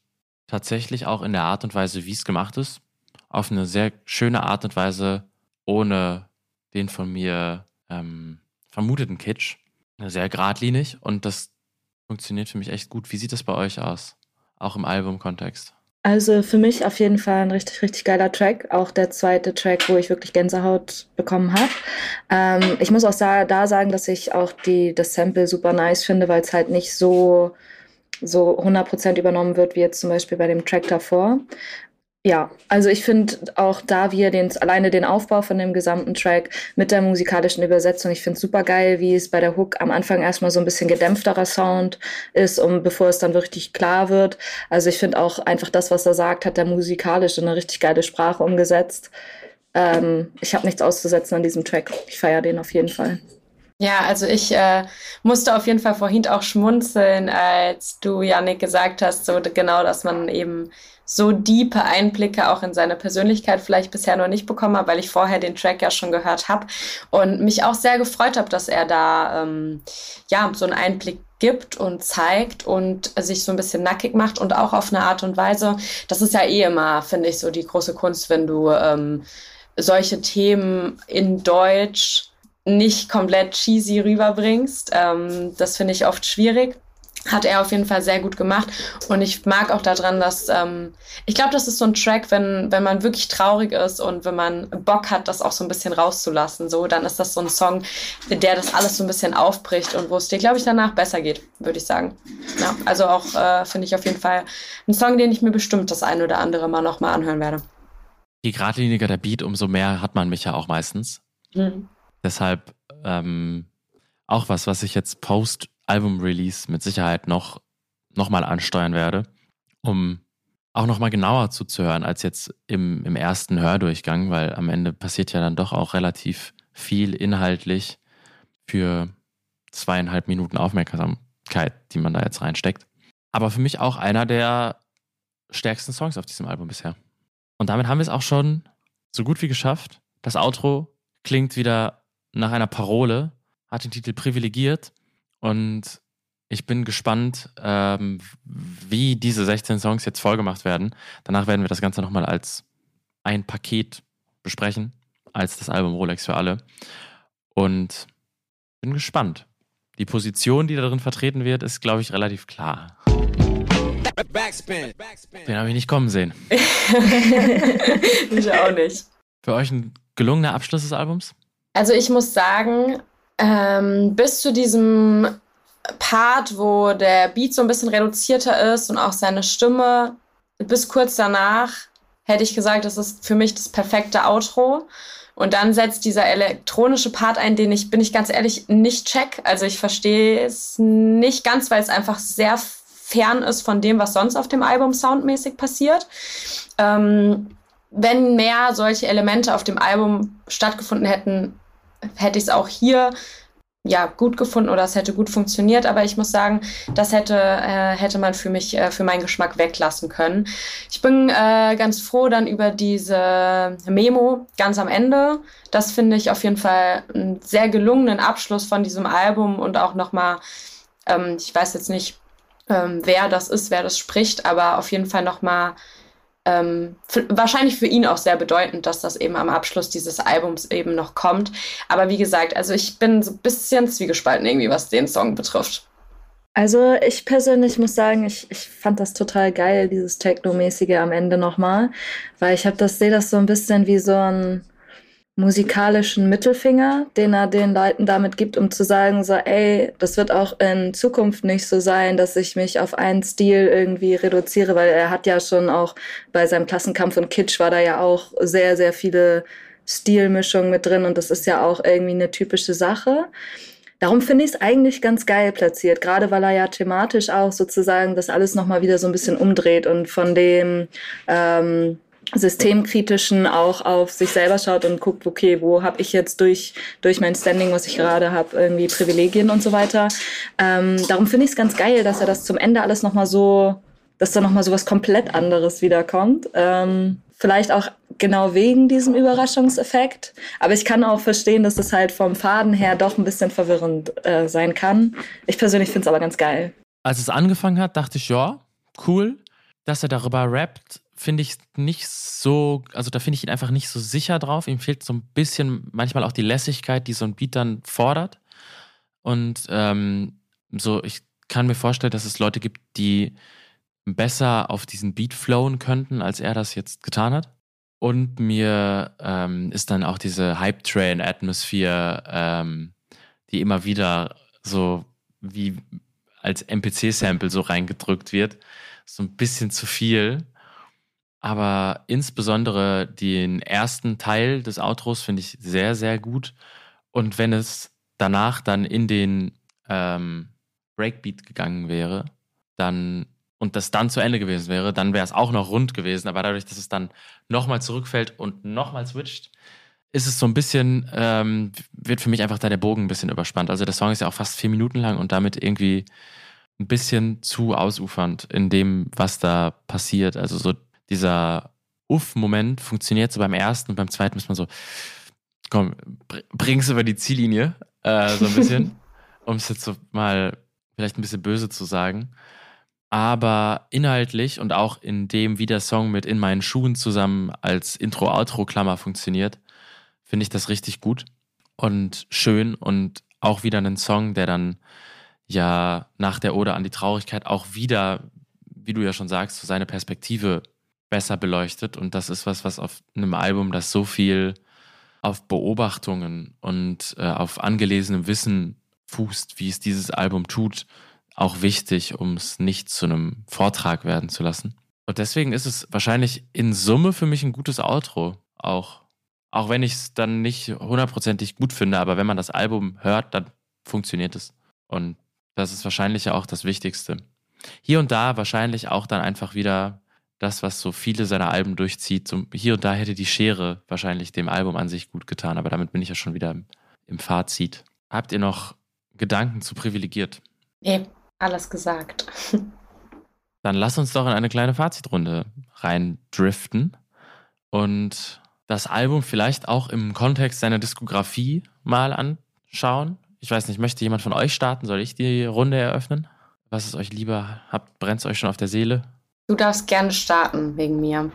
tatsächlich auch in der Art und Weise, wie es gemacht ist, auf eine sehr schöne Art und Weise, ohne den von mir ähm, vermuteten Kitsch. Sehr geradlinig und das funktioniert für mich echt gut. Wie sieht das bei euch aus? Auch im Albumkontext? Also für mich auf jeden Fall ein richtig, richtig geiler Track. Auch der zweite Track, wo ich wirklich Gänsehaut bekommen habe. Ähm, ich muss auch da sagen, dass ich auch die, das Sample super nice finde, weil es halt nicht so so 100% übernommen wird, wie jetzt zum Beispiel bei dem Track davor. Ja, also ich finde auch da wir den, alleine den Aufbau von dem gesamten Track mit der musikalischen Übersetzung, ich finde es super geil, wie es bei der Hook am Anfang erstmal so ein bisschen gedämpfterer Sound ist, um bevor es dann richtig klar wird. Also ich finde auch einfach das, was er sagt, hat der musikalisch in eine richtig geile Sprache umgesetzt. Ähm, ich habe nichts auszusetzen an diesem Track. Ich feiere den auf jeden Fall. Ja, also ich äh, musste auf jeden Fall vorhin auch schmunzeln, als du, Janik, gesagt hast, so genau, dass man eben so diepe Einblicke auch in seine Persönlichkeit vielleicht bisher noch nicht bekommen hat, weil ich vorher den Track ja schon gehört habe und mich auch sehr gefreut habe, dass er da ähm, ja so einen Einblick gibt und zeigt und sich so ein bisschen nackig macht und auch auf eine Art und Weise. Das ist ja eh immer, finde ich, so die große Kunst, wenn du ähm, solche Themen in Deutsch nicht komplett cheesy rüberbringst. Ähm, das finde ich oft schwierig. Hat er auf jeden Fall sehr gut gemacht. Und ich mag auch daran, dass ähm, ich glaube, das ist so ein Track, wenn, wenn man wirklich traurig ist und wenn man Bock hat, das auch so ein bisschen rauszulassen, so, dann ist das so ein Song, der das alles so ein bisschen aufbricht und wo es dir, glaube ich, danach besser geht, würde ich sagen. Ja, also auch äh, finde ich auf jeden Fall ein Song, den ich mir bestimmt das ein oder andere Mal nochmal anhören werde. Je geradliniger der Beat, umso mehr hat man mich ja auch meistens. Mhm. Deshalb ähm, auch was, was ich jetzt Post-Album-Release mit Sicherheit noch, noch mal ansteuern werde, um auch noch mal genauer zuzuhören als jetzt im, im ersten Hördurchgang, weil am Ende passiert ja dann doch auch relativ viel inhaltlich für zweieinhalb Minuten Aufmerksamkeit, die man da jetzt reinsteckt. aber für mich auch einer der stärksten Songs auf diesem Album bisher. Und damit haben wir es auch schon so gut wie geschafft. Das Outro klingt wieder nach einer Parole, hat den Titel privilegiert und ich bin gespannt, ähm, wie diese 16 Songs jetzt vollgemacht werden. Danach werden wir das Ganze nochmal als ein Paket besprechen, als das Album Rolex für alle. Und bin gespannt. Die Position, die darin vertreten wird, ist, glaube ich, relativ klar. Den habe ich nicht kommen sehen. ich auch nicht. Für euch ein gelungener Abschluss des Albums? Also ich muss sagen, ähm, bis zu diesem Part, wo der Beat so ein bisschen reduzierter ist und auch seine Stimme, bis kurz danach hätte ich gesagt, das ist für mich das perfekte Outro. Und dann setzt dieser elektronische Part ein, den ich, bin ich ganz ehrlich, nicht check. Also ich verstehe es nicht ganz, weil es einfach sehr fern ist von dem, was sonst auf dem Album soundmäßig passiert. Ähm, wenn mehr solche Elemente auf dem Album stattgefunden hätten, hätte ich es auch hier ja, gut gefunden oder es hätte gut funktioniert, aber ich muss sagen, das hätte, äh, hätte man für mich, äh, für meinen Geschmack weglassen können. Ich bin äh, ganz froh dann über diese Memo ganz am Ende. Das finde ich auf jeden Fall einen sehr gelungenen Abschluss von diesem Album und auch nochmal, ähm, ich weiß jetzt nicht, ähm, wer das ist, wer das spricht, aber auf jeden Fall nochmal ähm, wahrscheinlich für ihn auch sehr bedeutend, dass das eben am Abschluss dieses Albums eben noch kommt. Aber wie gesagt, also ich bin so ein bisschen zwiegespalten irgendwie, was den Song betrifft. Also ich persönlich muss sagen, ich, ich fand das total geil, dieses Techno-mäßige am Ende nochmal, weil ich habe das, sehe das so ein bisschen wie so ein musikalischen Mittelfinger, den er den Leuten damit gibt, um zu sagen, so, ey, das wird auch in Zukunft nicht so sein, dass ich mich auf einen Stil irgendwie reduziere, weil er hat ja schon auch bei seinem Klassenkampf und Kitsch war da ja auch sehr, sehr viele Stilmischungen mit drin und das ist ja auch irgendwie eine typische Sache. Darum finde ich es eigentlich ganz geil platziert, gerade weil er ja thematisch auch sozusagen das alles nochmal wieder so ein bisschen umdreht und von dem ähm, systemkritischen auch auf sich selber schaut und guckt, okay, wo habe ich jetzt durch, durch mein Standing, was ich gerade habe, irgendwie Privilegien und so weiter. Ähm, darum finde ich es ganz geil, dass er das zum Ende alles nochmal so, dass da nochmal so was komplett anderes wiederkommt. Ähm, vielleicht auch genau wegen diesem Überraschungseffekt. Aber ich kann auch verstehen, dass es halt vom Faden her doch ein bisschen verwirrend äh, sein kann. Ich persönlich finde es aber ganz geil. Als es angefangen hat, dachte ich, ja, cool, dass er darüber rappt, finde ich nicht so, also da finde ich ihn einfach nicht so sicher drauf. Ihm fehlt so ein bisschen manchmal auch die Lässigkeit, die so ein Beat dann fordert. Und ähm, so, ich kann mir vorstellen, dass es Leute gibt, die besser auf diesen Beat flowen könnten, als er das jetzt getan hat. Und mir ähm, ist dann auch diese Hype-Train-Atmosphäre, ähm, die immer wieder so wie als NPC-Sample so reingedrückt wird, so ein bisschen zu viel. Aber insbesondere den ersten Teil des Outros finde ich sehr, sehr gut. Und wenn es danach dann in den ähm, Breakbeat gegangen wäre, dann und das dann zu Ende gewesen wäre, dann wäre es auch noch rund gewesen. Aber dadurch, dass es dann nochmal zurückfällt und nochmal switcht, ist es so ein bisschen, ähm, wird für mich einfach da der Bogen ein bisschen überspannt. Also der Song ist ja auch fast vier Minuten lang und damit irgendwie ein bisschen zu ausufernd in dem, was da passiert. Also so dieser Uff-Moment funktioniert so beim ersten und beim zweiten ist man so, komm, bring's über die Ziellinie, äh, so ein bisschen, um es jetzt so mal vielleicht ein bisschen böse zu sagen. Aber inhaltlich und auch in dem, wie der Song mit In meinen Schuhen zusammen als Intro-Outro-Klammer funktioniert, finde ich das richtig gut und schön und auch wieder einen Song, der dann ja nach der Ode an die Traurigkeit auch wieder, wie du ja schon sagst, so seine Perspektive besser beleuchtet. Und das ist was, was auf einem Album, das so viel auf Beobachtungen und äh, auf angelesenem Wissen fußt, wie es dieses Album tut, auch wichtig, um es nicht zu einem Vortrag werden zu lassen. Und deswegen ist es wahrscheinlich in Summe für mich ein gutes Outro. Auch, auch wenn ich es dann nicht hundertprozentig gut finde, aber wenn man das Album hört, dann funktioniert es. Und das ist wahrscheinlich auch das Wichtigste. Hier und da wahrscheinlich auch dann einfach wieder das, was so viele seiner Alben durchzieht. So hier und da hätte die Schere wahrscheinlich dem Album an sich gut getan, aber damit bin ich ja schon wieder im, im Fazit. Habt ihr noch Gedanken zu privilegiert? Nee, alles gesagt. Dann lass uns doch in eine kleine Fazitrunde reindriften und das Album vielleicht auch im Kontext seiner Diskografie mal anschauen. Ich weiß nicht, möchte jemand von euch starten? Soll ich die Runde eröffnen? Was ist euch lieber? Habt, brennt es euch schon auf der Seele? Du darfst gerne starten wegen mir.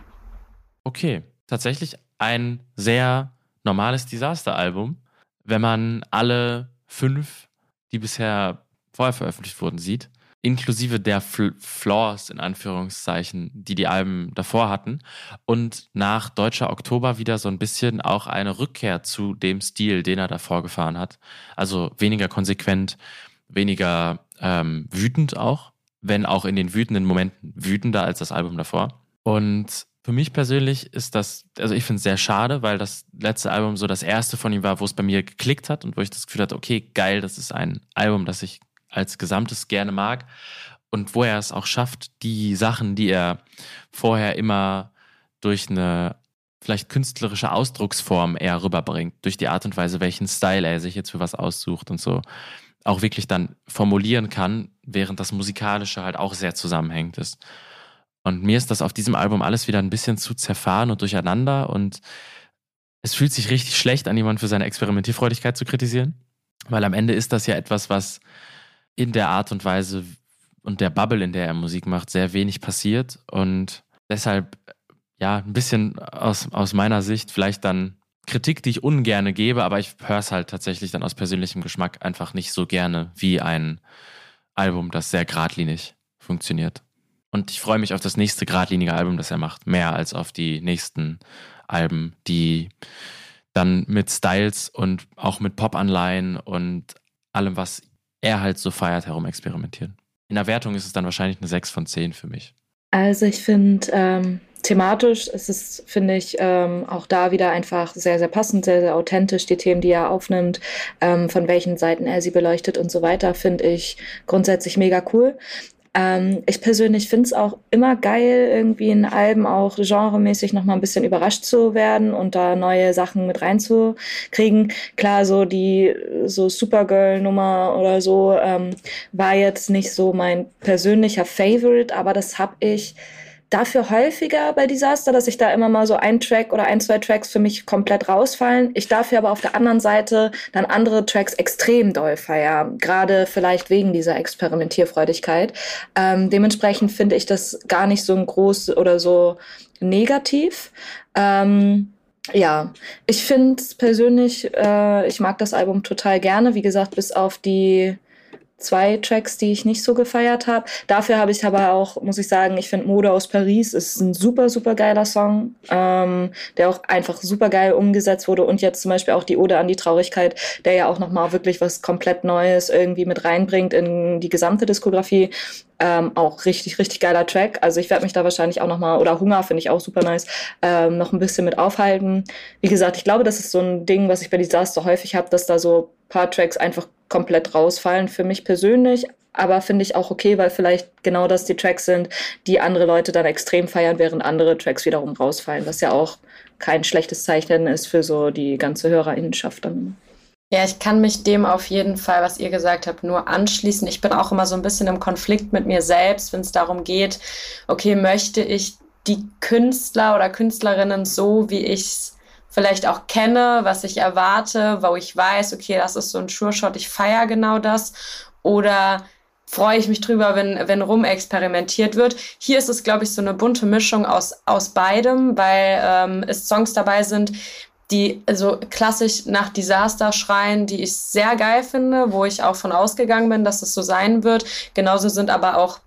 Okay, tatsächlich ein sehr normales Disaster-Album, wenn man alle fünf, die bisher vorher veröffentlicht wurden, sieht inklusive der Fl Flaws in Anführungszeichen, die die Alben davor hatten und nach Deutscher Oktober wieder so ein bisschen auch eine Rückkehr zu dem Stil, den er davor gefahren hat. Also weniger konsequent, weniger ähm, wütend auch, wenn auch in den wütenden Momenten wütender als das Album davor. Und für mich persönlich ist das, also ich finde es sehr schade, weil das letzte Album so das erste von ihm war, wo es bei mir geklickt hat und wo ich das Gefühl hatte, okay, geil, das ist ein Album, das ich als Gesamtes gerne mag und wo er es auch schafft, die Sachen, die er vorher immer durch eine vielleicht künstlerische Ausdrucksform eher rüberbringt, durch die Art und Weise, welchen Style er sich jetzt für was aussucht und so, auch wirklich dann formulieren kann, während das Musikalische halt auch sehr zusammenhängt ist. Und mir ist das auf diesem Album alles wieder ein bisschen zu zerfahren und durcheinander und es fühlt sich richtig schlecht an, jemanden für seine Experimentierfreudigkeit zu kritisieren, weil am Ende ist das ja etwas, was in der Art und Weise und der Bubble, in der er Musik macht, sehr wenig passiert und deshalb ja ein bisschen aus, aus meiner Sicht vielleicht dann Kritik, die ich ungerne gebe, aber ich höre es halt tatsächlich dann aus persönlichem Geschmack einfach nicht so gerne wie ein Album, das sehr geradlinig funktioniert. Und ich freue mich auf das nächste geradlinige Album, das er macht, mehr als auf die nächsten Alben, die dann mit Styles und auch mit Pop-Anleihen und allem, was er halt so feiert, herumexperimentieren. In der Wertung ist es dann wahrscheinlich eine 6 von 10 für mich. Also ich finde, ähm, thematisch ist es, finde ich, ähm, auch da wieder einfach sehr, sehr passend, sehr, sehr authentisch, die Themen, die er aufnimmt, ähm, von welchen Seiten er sie beleuchtet und so weiter, finde ich grundsätzlich mega cool. Ähm, ich persönlich finde es auch immer geil, irgendwie in Alben auch genremäßig nochmal ein bisschen überrascht zu werden und da neue Sachen mit reinzukriegen. Klar, so die so Supergirl-Nummer oder so ähm, war jetzt nicht so mein persönlicher Favorite, aber das habe ich dafür häufiger bei Disaster, dass ich da immer mal so ein Track oder ein, zwei Tracks für mich komplett rausfallen. Ich dafür aber auf der anderen Seite dann andere Tracks extrem doll feier, gerade vielleicht wegen dieser Experimentierfreudigkeit. Ähm, dementsprechend finde ich das gar nicht so ein groß oder so negativ. Ähm, ja, ich finde persönlich, äh, ich mag das Album total gerne. Wie gesagt, bis auf die zwei Tracks, die ich nicht so gefeiert habe. Dafür habe ich aber auch, muss ich sagen, ich finde Mode aus Paris ist ein super, super geiler Song, ähm, der auch einfach super geil umgesetzt wurde. Und jetzt zum Beispiel auch die Ode an die Traurigkeit, der ja auch nochmal wirklich was komplett Neues irgendwie mit reinbringt in die gesamte Diskografie. Ähm, auch richtig, richtig geiler Track. Also ich werde mich da wahrscheinlich auch nochmal, oder Hunger finde ich auch super nice, ähm, noch ein bisschen mit aufhalten. Wie gesagt, ich glaube, das ist so ein Ding, was ich bei Disaster häufig habe, dass da so paar Tracks einfach komplett rausfallen für mich persönlich. Aber finde ich auch okay, weil vielleicht genau das die Tracks sind, die andere Leute dann extrem feiern, während andere Tracks wiederum rausfallen. Was ja auch kein schlechtes Zeichen ist für so die ganze Hörerinnenschaft dann. Ja, ich kann mich dem auf jeden Fall, was ihr gesagt habt, nur anschließen. Ich bin auch immer so ein bisschen im Konflikt mit mir selbst, wenn es darum geht, okay, möchte ich die Künstler oder Künstlerinnen so, wie ich es vielleicht auch kenne, was ich erwarte, wo ich weiß, okay, das ist so ein Sure-Shot, ich feiere genau das. Oder freue ich mich drüber, wenn, wenn rumexperimentiert wird. Hier ist es, glaube ich, so eine bunte Mischung aus, aus beidem, weil ähm, es Songs dabei sind, die also klassisch nach Disaster schreien, die ich sehr geil finde, wo ich auch von ausgegangen bin, dass es so sein wird. Genauso sind aber auch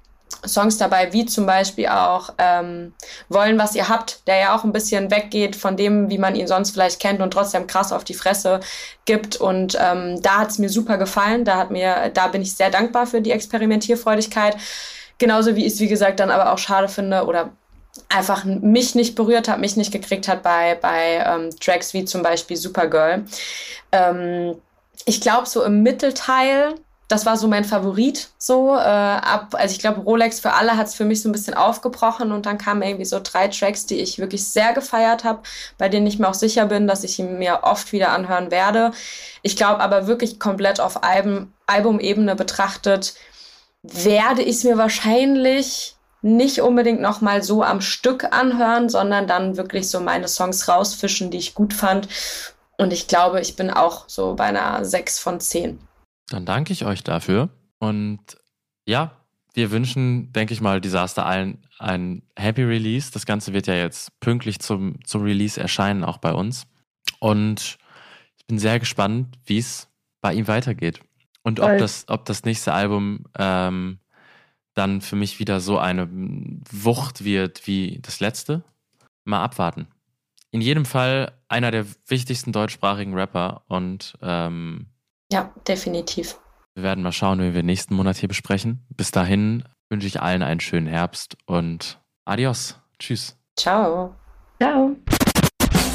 Songs dabei, wie zum Beispiel auch ähm, Wollen, was ihr habt, der ja auch ein bisschen weggeht von dem, wie man ihn sonst vielleicht kennt und trotzdem krass auf die Fresse gibt. Und ähm, da hat es mir super gefallen. Da hat mir, da bin ich sehr dankbar für die Experimentierfreudigkeit. Genauso wie ich es, wie gesagt, dann aber auch schade finde oder einfach mich nicht berührt hat, mich nicht gekriegt hat bei, bei ähm, Tracks wie zum Beispiel Supergirl. Ähm, ich glaube, so im Mittelteil das war so mein Favorit so äh, ab also ich glaube Rolex für alle hat es für mich so ein bisschen aufgebrochen und dann kamen irgendwie so drei Tracks die ich wirklich sehr gefeiert habe bei denen ich mir auch sicher bin dass ich ihn mir oft wieder anhören werde ich glaube aber wirklich komplett auf Album Albumebene betrachtet werde ich es mir wahrscheinlich nicht unbedingt noch mal so am Stück anhören, sondern dann wirklich so meine Songs rausfischen, die ich gut fand. Und ich glaube, ich bin auch so bei einer 6 von 10. Dann danke ich euch dafür. Und ja, wir wünschen, denke ich mal, Disaster allen ein Happy Release. Das Ganze wird ja jetzt pünktlich zum, zum Release erscheinen, auch bei uns. Und ich bin sehr gespannt, wie es bei ihm weitergeht. Und ob das, ob das nächste Album ähm, dann für mich wieder so eine Wucht wird wie das letzte. Mal abwarten. In jedem Fall einer der wichtigsten deutschsprachigen Rapper und ähm, ja, definitiv. Wir werden mal schauen, wie wir nächsten Monat hier besprechen. Bis dahin wünsche ich allen einen schönen Herbst und adios. Tschüss. Ciao. Ciao.